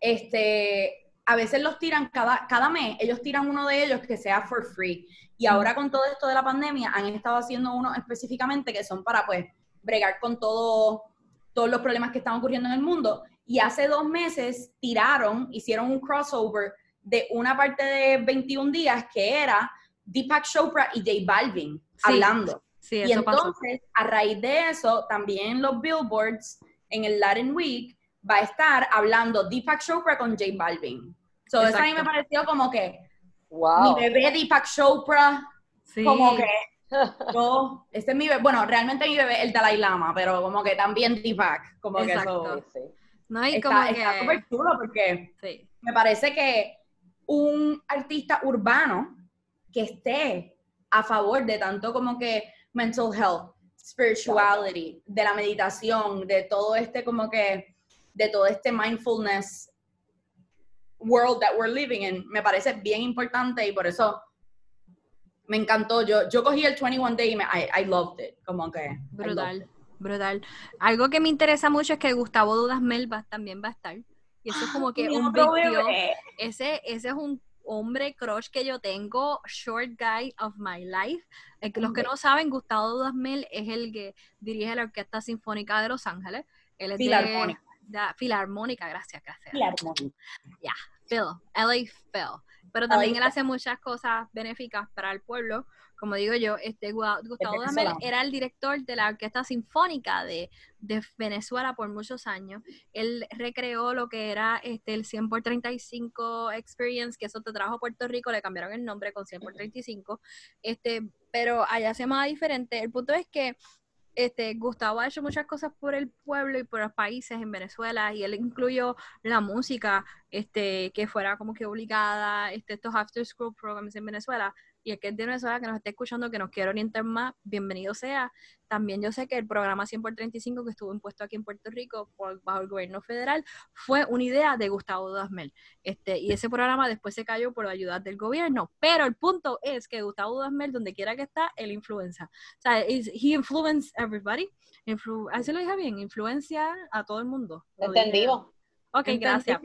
este, a veces los tiran cada, cada mes, ellos tiran uno de ellos que sea for free. Y ahora con todo esto de la pandemia han estado haciendo uno específicamente que son para pues bregar con todo todos los problemas que están ocurriendo en el mundo. Y hace dos meses tiraron, hicieron un crossover de una parte de 21 días que era Deepak Chopra y J Balvin hablando. Sí, y entonces, a raíz de eso, también los billboards en el Latin Week va a estar hablando Deepak Chopra con J Balvin. So, eso a mí me pareció como que wow. mi bebé Deepak Chopra, como que yo, este es mi bebé, bueno, realmente mi bebé es el Dalai Lama, pero como que también Deepak, como que eso, No, hay como que... está súper chulo porque me parece que un artista urbano que esté a favor de tanto como que mental health, spirituality, de la meditación, de todo este como que, de todo este mindfulness world that we're living in, me parece bien importante y por eso me encantó. Yo, yo cogí el 21 Day y me, I, loved it. Como que. Brutal, brutal. Algo que me interesa mucho es que Gustavo Dudas Melba también va a estar. Y eso es como que un big Ese, ese es un hombre crush que yo tengo, short guy of my life. Eh, los que no saben, Gustavo Dudas Mel es el que dirige la Orquesta Sinfónica de Los Ángeles. Él es Filarmónica. De, Filarmónica, gracias, gracias. Filarmónica. Ya, Phil, LA Phil pero también él hace muchas cosas benéficas para el pueblo. Como digo yo, este Gustavo Damel era el director de la Orquesta Sinfónica de, Venezuela por muchos años. Él recreó lo que era este, el 100 por 35 Experience, que eso te trajo a Puerto Rico, le cambiaron el nombre con 100 por 35, este, pero allá se llamaba diferente. El punto es que este, Gustavo ha hecho muchas cosas por el pueblo y por los países en Venezuela y él incluyó la música este, que fuera como que obligada, este, estos after school programs en Venezuela y el que es de Venezuela que nos esté escuchando, que nos quiere orientar más, bienvenido sea. También yo sé que el programa 100 por 35 que estuvo impuesto aquí en Puerto Rico por, bajo el gobierno federal fue una idea de Gustavo Dasmel. Este, y ese programa después se cayó por la ayuda del gobierno. Pero el punto es que Gustavo Dasmel, donde quiera que está, él influencia. O sea, he influenced everybody. así lo dije bien, influencia a todo el mundo. Entendido. Ok, gracias.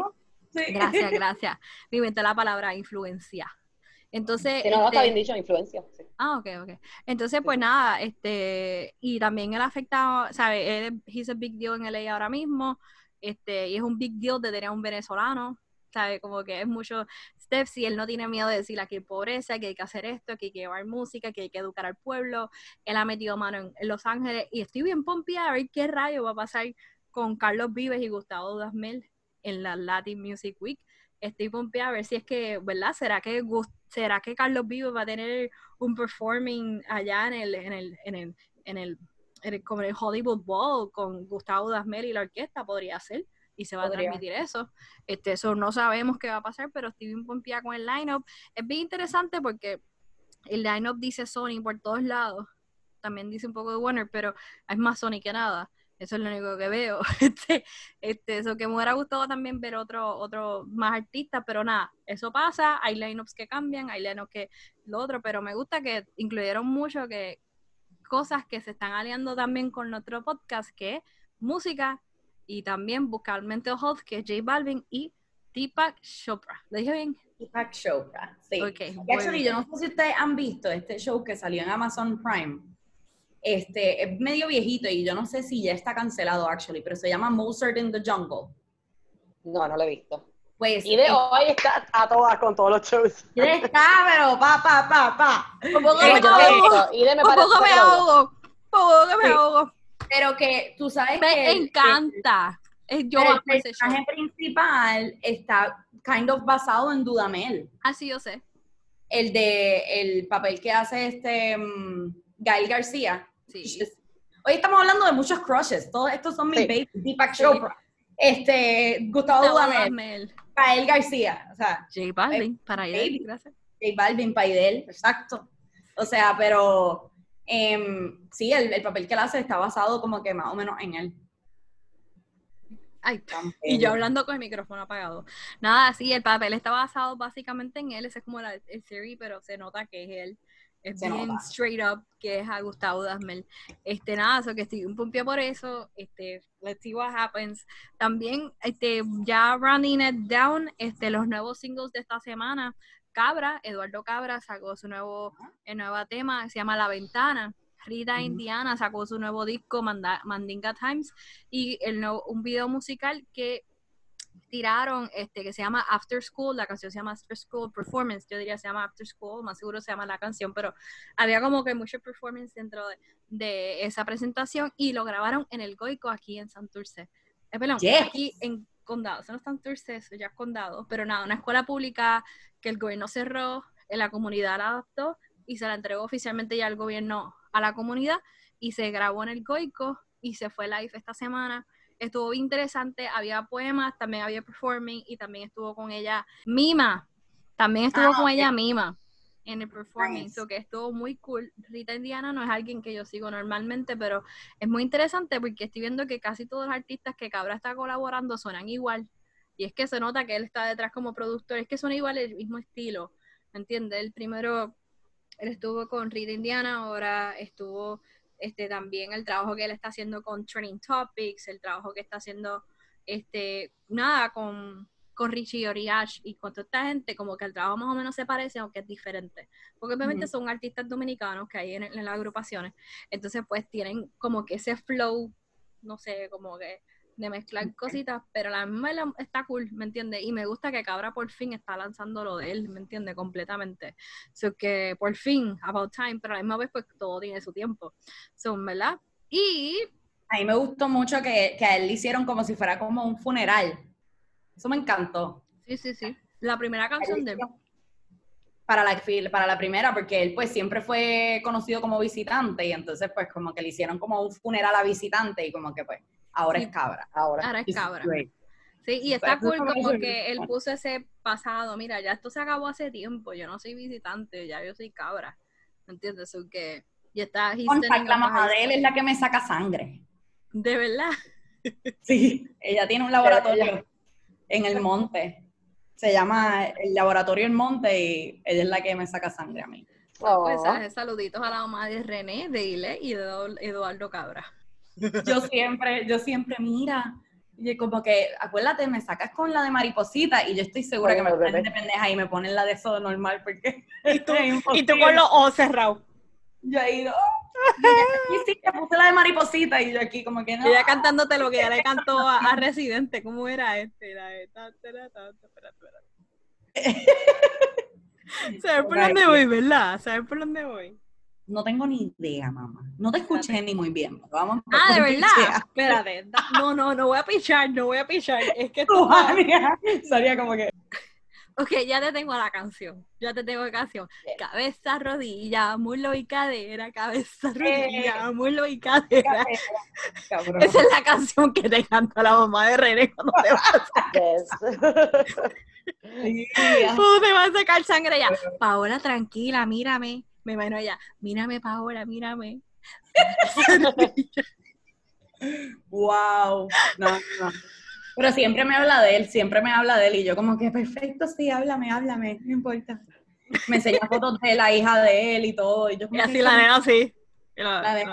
Gracias, gracias. Me inventé la palabra influencia. Entonces. no, está bien dicho, influencia. Ah, ok, ok. Entonces, pues nada, este, y también él afecta, ¿sabe? Él es a big deal en LA ahora mismo, este, y es un big deal de tener un venezolano, ¿sabe? Como que es mucho steps y él no tiene miedo de decir aquí hay pobreza, que hay que hacer esto, que hay que llevar música, que hay que educar al pueblo. Él ha metido mano en, Los Ángeles y estoy bien pompeada a ver qué rayo va a pasar con Carlos Vives y Gustavo Dasmel en la Latin Music Week estoy pompeada a ver si es que, ¿verdad? ¿Será que, será que Carlos Vivo va a tener un performing allá en el, en el, en el, en el, como el Hollywood Bowl con Gustavo Dasmel y la orquesta? Podría ser. Y se va a transmitir eso. Este, eso no sabemos qué va a pasar, pero estoy bien pompeada con el lineup. Es bien interesante porque el lineup dice Sony por todos lados. También dice un poco de Warner, pero es más Sony que nada. Eso es lo único que veo. Este, este, eso que me hubiera gustado también ver otro, otro más artistas, pero nada, eso pasa, hay lineups que cambian, hay lineups que lo otro, pero me gusta que incluyeron mucho que cosas que se están aliando también con nuestro podcast, que es música y también buscar mental health, que es J Balvin y Deepak Chopra. ¿Lo dije bien? Deepak Chopra, sí. Okay, yo no sé si ustedes han visto este show que salió en Amazon Prime este, es medio viejito y yo no sé si ya está cancelado, actually, pero se llama Mozart in the Jungle. No, no lo he visto. Pues, y de hoy está a todas con todos los shows. Y está, pero pa, pa, pa, pa. Un poco me ahogo. Un poco me ahogo. Un poco me ahogo. Pero que tú sabes Me que... encanta. El, yo el personaje principal está kind of basado en Dudamel. Ah, sí, yo sé. El de el papel que hace este um, Gael García. Sí. Hoy estamos hablando de muchos crushes. Todos estos son mis babies. Deepak Chopra. Este, Gustavo Dudamel. Gael García. O sea, J Balvin, para él, gracias. J Balvin, Paidel, exacto. O sea, pero em, sí, el, el, papel que él hace está basado como que más o menos en él. Ay, y yo hablando con el micrófono apagado. Nada, sí, el papel está basado básicamente en él, ese es como la, el serie, pero se nota que es él. Es bien straight up, que es a Gustavo Dasmel. Este, nada, eso que estoy un pumpio por eso. Este, let's see what happens. También, este, ya running it down, este, los nuevos singles de esta semana. Cabra, Eduardo Cabra sacó su nuevo, el nuevo tema, se llama La Ventana. Rita Indiana sacó su nuevo disco, Mandinga Times, y el un video musical que tiraron, este, que se llama After School, la canción se llama After School Performance, yo diría se llama After School, más seguro se llama la canción, pero había como que mucho performance dentro de, esa presentación y lo grabaron en el Goico aquí en Santurce. Eh, perdón, aquí en Condado, son no Santurce, ya es Condado, pero nada, una escuela pública que el gobierno cerró, en la comunidad la adaptó y se la entregó oficialmente ya al gobierno a la comunidad y se grabó en el Goico y se fue live esta semana. Estuvo interesante, había poemas, también había performing y también estuvo con ella Mima. También estuvo ah, con ella Mima en el performing, so que estuvo muy cool. Rita Indiana no es alguien que yo sigo normalmente, pero es muy interesante porque estoy viendo que casi todos los artistas que Cabra está colaborando suenan igual. Y es que se nota que él está detrás como productor, es que son igual el mismo estilo, ¿me entiendes? El primero él estuvo con Rita Indiana, ahora estuvo este, también el trabajo que él está haciendo con Training Topics, el trabajo que está haciendo, este, nada, con, con Richie Oriach y con toda esta gente, como que el trabajo más o menos se parece, aunque es diferente. Porque obviamente son artistas dominicanos que hay en, en las agrupaciones, entonces pues tienen como que ese flow, no sé, como que de mezclar cositas, pero la misma está cool, ¿me entiendes? Y me gusta que Cabra por fin está lanzando lo de él, ¿me entiendes? Completamente. So que por fin, about time, pero a la misma vez pues todo tiene su tiempo. Son, ¿verdad? Y... A mí me gustó mucho que, que a él le hicieron como si fuera como un funeral. Eso me encantó. Sí, sí, sí. La primera canción de para la, para la primera, porque él pues siempre fue conocido como visitante y entonces pues como que le hicieron como un funeral a visitante y como que pues ahora es cabra. Ahora, es cabra. Sí, y está cool como que él puso ese pasado, mira, ya esto se acabó hace tiempo, yo no soy visitante, ya yo soy cabra, ¿me entiendes? O que ya está... la mamá de él es la que me saca sangre. ¿De verdad? Sí, ella tiene un laboratorio en el monte, se llama el laboratorio El Monte y ella es la que me saca sangre a mí. Pues, oh. saluditos a la mamá de René, de Ile y de Eduardo Cabra. Yo siempre, yo siempre, mira, y como que, acuérdate, me sacas con la de mariposita y yo estoy segura que me ponen de pendeja y me ponen la de eso normal porque y tú, y tú con los ojos cerrados. Yo ahí, no. Y sí, te puse la de mariposita y yo aquí como que no. Ella cantándote lo que ya le cantó a, Residente, ¿cómo era este? La de ¿Sabes por dónde voy, verdad? ¿Sabes por dónde voy? No tengo ni idea, mamá. No te escuché ni muy bien. Vamos ah, de verdad. Espérate. No, no, no voy a pichar, no voy a pichar. Es que tú. Salía como que. Ok, ya te tengo la canción. Ya te tengo la canción. Cabeza, rodilla, muslo y cadera. Cabeza, eh. rodilla, muslo y cadera. Esa es la canción que te canta la mamá de René cuando te vas a sacar. te vas a sacar sangre ya. Paola, tranquila, mírame me imagino ella, mírame Paola, mírame. wow. No, no. Pero siempre me habla de él, siempre me habla de él y yo como que perfecto, sí, háblame, háblame, no importa. Me enseña fotos de la hija de él y todo. Y, yo y así la nena así. La, la, de,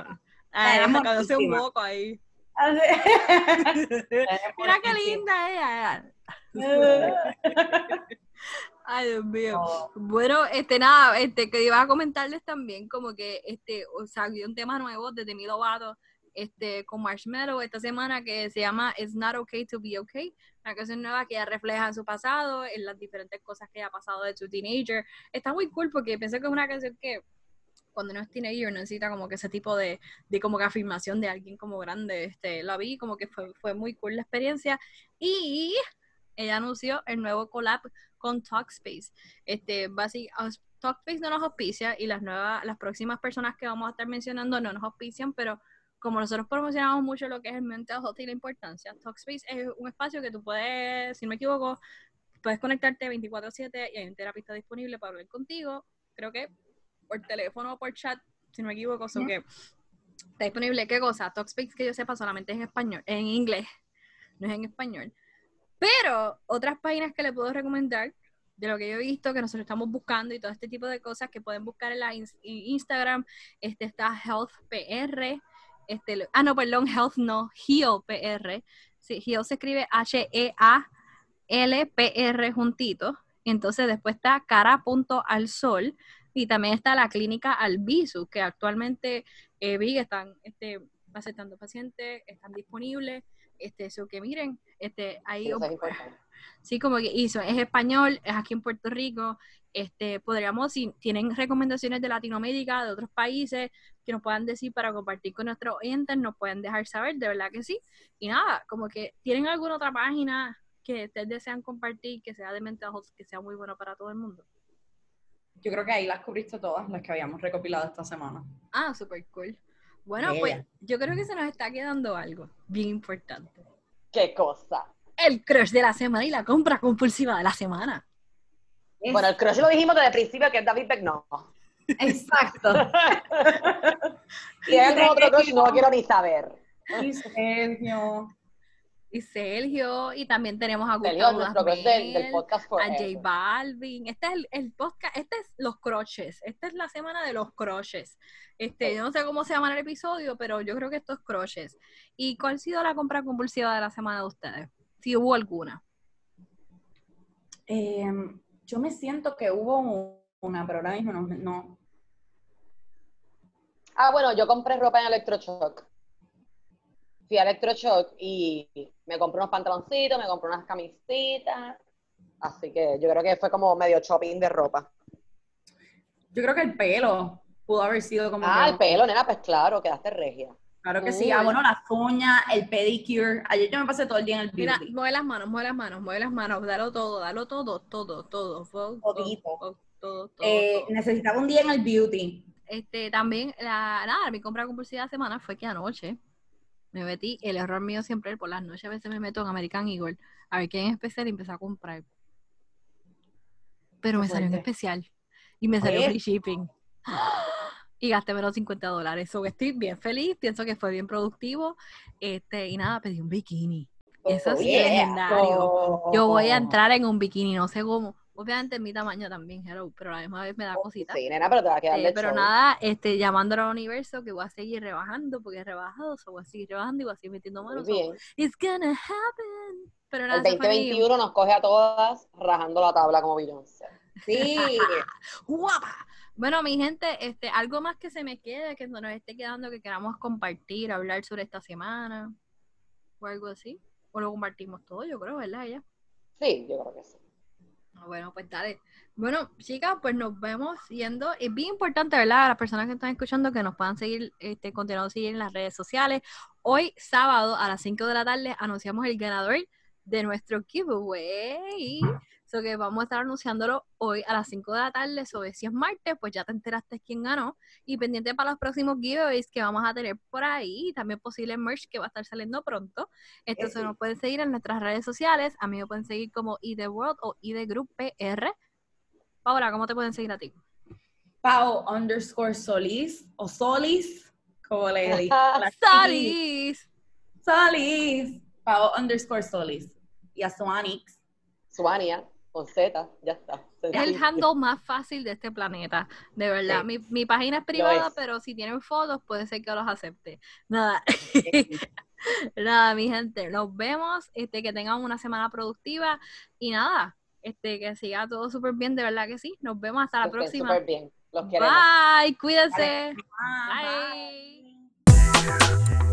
ah, un poco ahí. Mira qué linda ella. Ay, Dios mío. Bueno, este nada, este que iba a comentarles también como que este o salió un tema nuevo de Demi Lovato este con Marshmallow esta semana que se llama It's Not Okay to Be Okay, una canción nueva que ya refleja su pasado, en las diferentes cosas que ha pasado de su teenager. Está muy cool porque pensé que es una canción que cuando uno es teenager necesita como que ese tipo de, de como que afirmación de alguien como grande. Este, la vi, como que fue, fue muy cool la experiencia. Y ella anunció el nuevo collab con Talkspace. Este, básicamente, Talkspace no nos auspicia y las nuevas, las próximas personas que vamos a estar mencionando no nos auspician, pero como nosotros promocionamos mucho lo que es el mental health y la importancia, Talkspace es un espacio que tú puedes, si no me equivoco, puedes conectarte 24/7 y hay un terapista disponible para hablar contigo, creo que por teléfono o por chat, si no me equivoco, son que está disponible. ¿Qué cosa? Talkspace que yo sepa solamente es en español, en inglés, no es en español. Pero otras páginas que le puedo recomendar de lo que yo he visto, que nosotros estamos buscando y todo este tipo de cosas que pueden buscar en la Instagram, este está Health PR, este, ah, no, perdón, Health no, Heal PR. Sí, Heal se escribe H-E-A-L-P-R juntito. Entonces después está cara punto al sol y también está la clínica Albizu, que actualmente eh, vi que están este, aceptando pacientes, están disponibles. Este, eso que miren, este, ahí sí, como que hizo, es español, es aquí en Puerto Rico, este, podríamos, si tienen recomendaciones de Latinoamérica, de otros países, que nos puedan decir para compartir con nuestros oyentes, nos pueden dejar saber, de verdad que sí. Y nada, como que tienen alguna otra página que ustedes desean compartir, que sea de Mental que sea muy bueno para todo el mundo. Yo creo que ahí las cubriste todas, las que habíamos recopilado esta semana. Ah, súper cool. Bueno, pues yo creo que se nos está quedando algo bien importante. ¿Qué cosa? El crush de la semana y la compra compulsiva de la semana. Bueno, el crush lo dijimos desde el principio, que es David no. Exacto. y hay otro crush no lo quiero ni saber. Y Sergio. Y Sergio, y también tenemos a Gustavo del, del, podcast a J Balvin. Este es el, podcast, este es los croches. Esta es la semana de los croches. Este, yo no sé cómo se llama el episodio, pero yo creo que estos croches. ¿Y cuál ha sido la compra compulsiva de la semana de ustedes? Si hubo alguna. Eh, yo me siento que hubo una, pero ahora mismo no, Ah, bueno, yo compré ropa en Electroshock. Fui a Electroshock y me compré unos pantaloncitos, me compré unas camisitas. Así que yo creo que fue como medio shopping de ropa. Yo creo que el pelo pudo haber sido como. Ah, el pelo, nena, pues claro, quedaste regia. Claro que sí. Ah, bueno, las uñas, el pedicure. Ayer yo me pasé todo el día en el beauty. Mira, mueve las manos, mueve las manos, mueve las manos. Dalo todo, dalo todo, todo, todo. Todo, todo, eh, necesitaba un día en el beauty. Este, también, la, nada, mi compra compulsiva de semana fue que anoche me metí, el error mío siempre por las noches a veces me meto en American Eagle a ver qué en especial y empecé a comprar. Pero me salió en especial y me salió free shipping. y gasté menos 50 dólares. So, estoy bien feliz, pienso que fue bien productivo. Este, y nada, pedí un bikini. Eso sí es legendario. Yo voy a entrar en un bikini, no sé cómo. Obviamente en mi tamaño también, hello, pero a la misma vez me da oh, cosita. Sí, nena, pero te va a quedar eh, Pero nada, este, llamándolo al universo que voy a seguir rebajando porque he rebajado, o voy a seguir rebajando y voy a seguir metiendo manos. bien. It's gonna happen. Pero nada, el 2021 nos coge a todas rajando la tabla como Beyoncé. Sí. Guapa. Bueno, mi gente, este, algo más que se me quede, que nos esté quedando, que queramos compartir, hablar sobre esta semana, o algo así. O lo compartimos todo, yo creo, ¿verdad? Ya. Sí, yo creo que sí. Ah, bueno, pues dale. Bueno, chicas, pues nos vemos yendo. Es bien importante, ¿verdad? A las personas que están escuchando que nos puedan seguir, este, continuando seguir en las redes sociales. Hoy, sábado, a las 5 de la tarde, anunciamos el ganador de nuestro giveaway. So que vamos a estar anunciándolo hoy a las 5 de la tarde. Sobre si es martes, pues ya te enteraste quién ganó. Y pendiente para los próximos giveaways que vamos a tener por ahí. Y también posible merch que va a estar saliendo pronto. Esto se nos pueden seguir en nuestras redes sociales. A mí me pueden seguir como World o Group PR. Paola, ¿cómo te pueden seguir a ti? Pau underscore Solis o Solis, como le digo. Solis. Solis. Pau underscore Solis. Y a Suanix. Suania con Z, ya está. Es el handle más fácil de este planeta, de verdad. Mi, mi, página es privada, pero si tienen fotos, puede ser que los acepte. Nada. nada, mi gente, nos vemos, este, que tengan una semana productiva y nada, este, que siga todo súper bien, de verdad que sí. Nos vemos hasta la próxima. Súper bien. Los queremos. Bye, cuídense. Bye.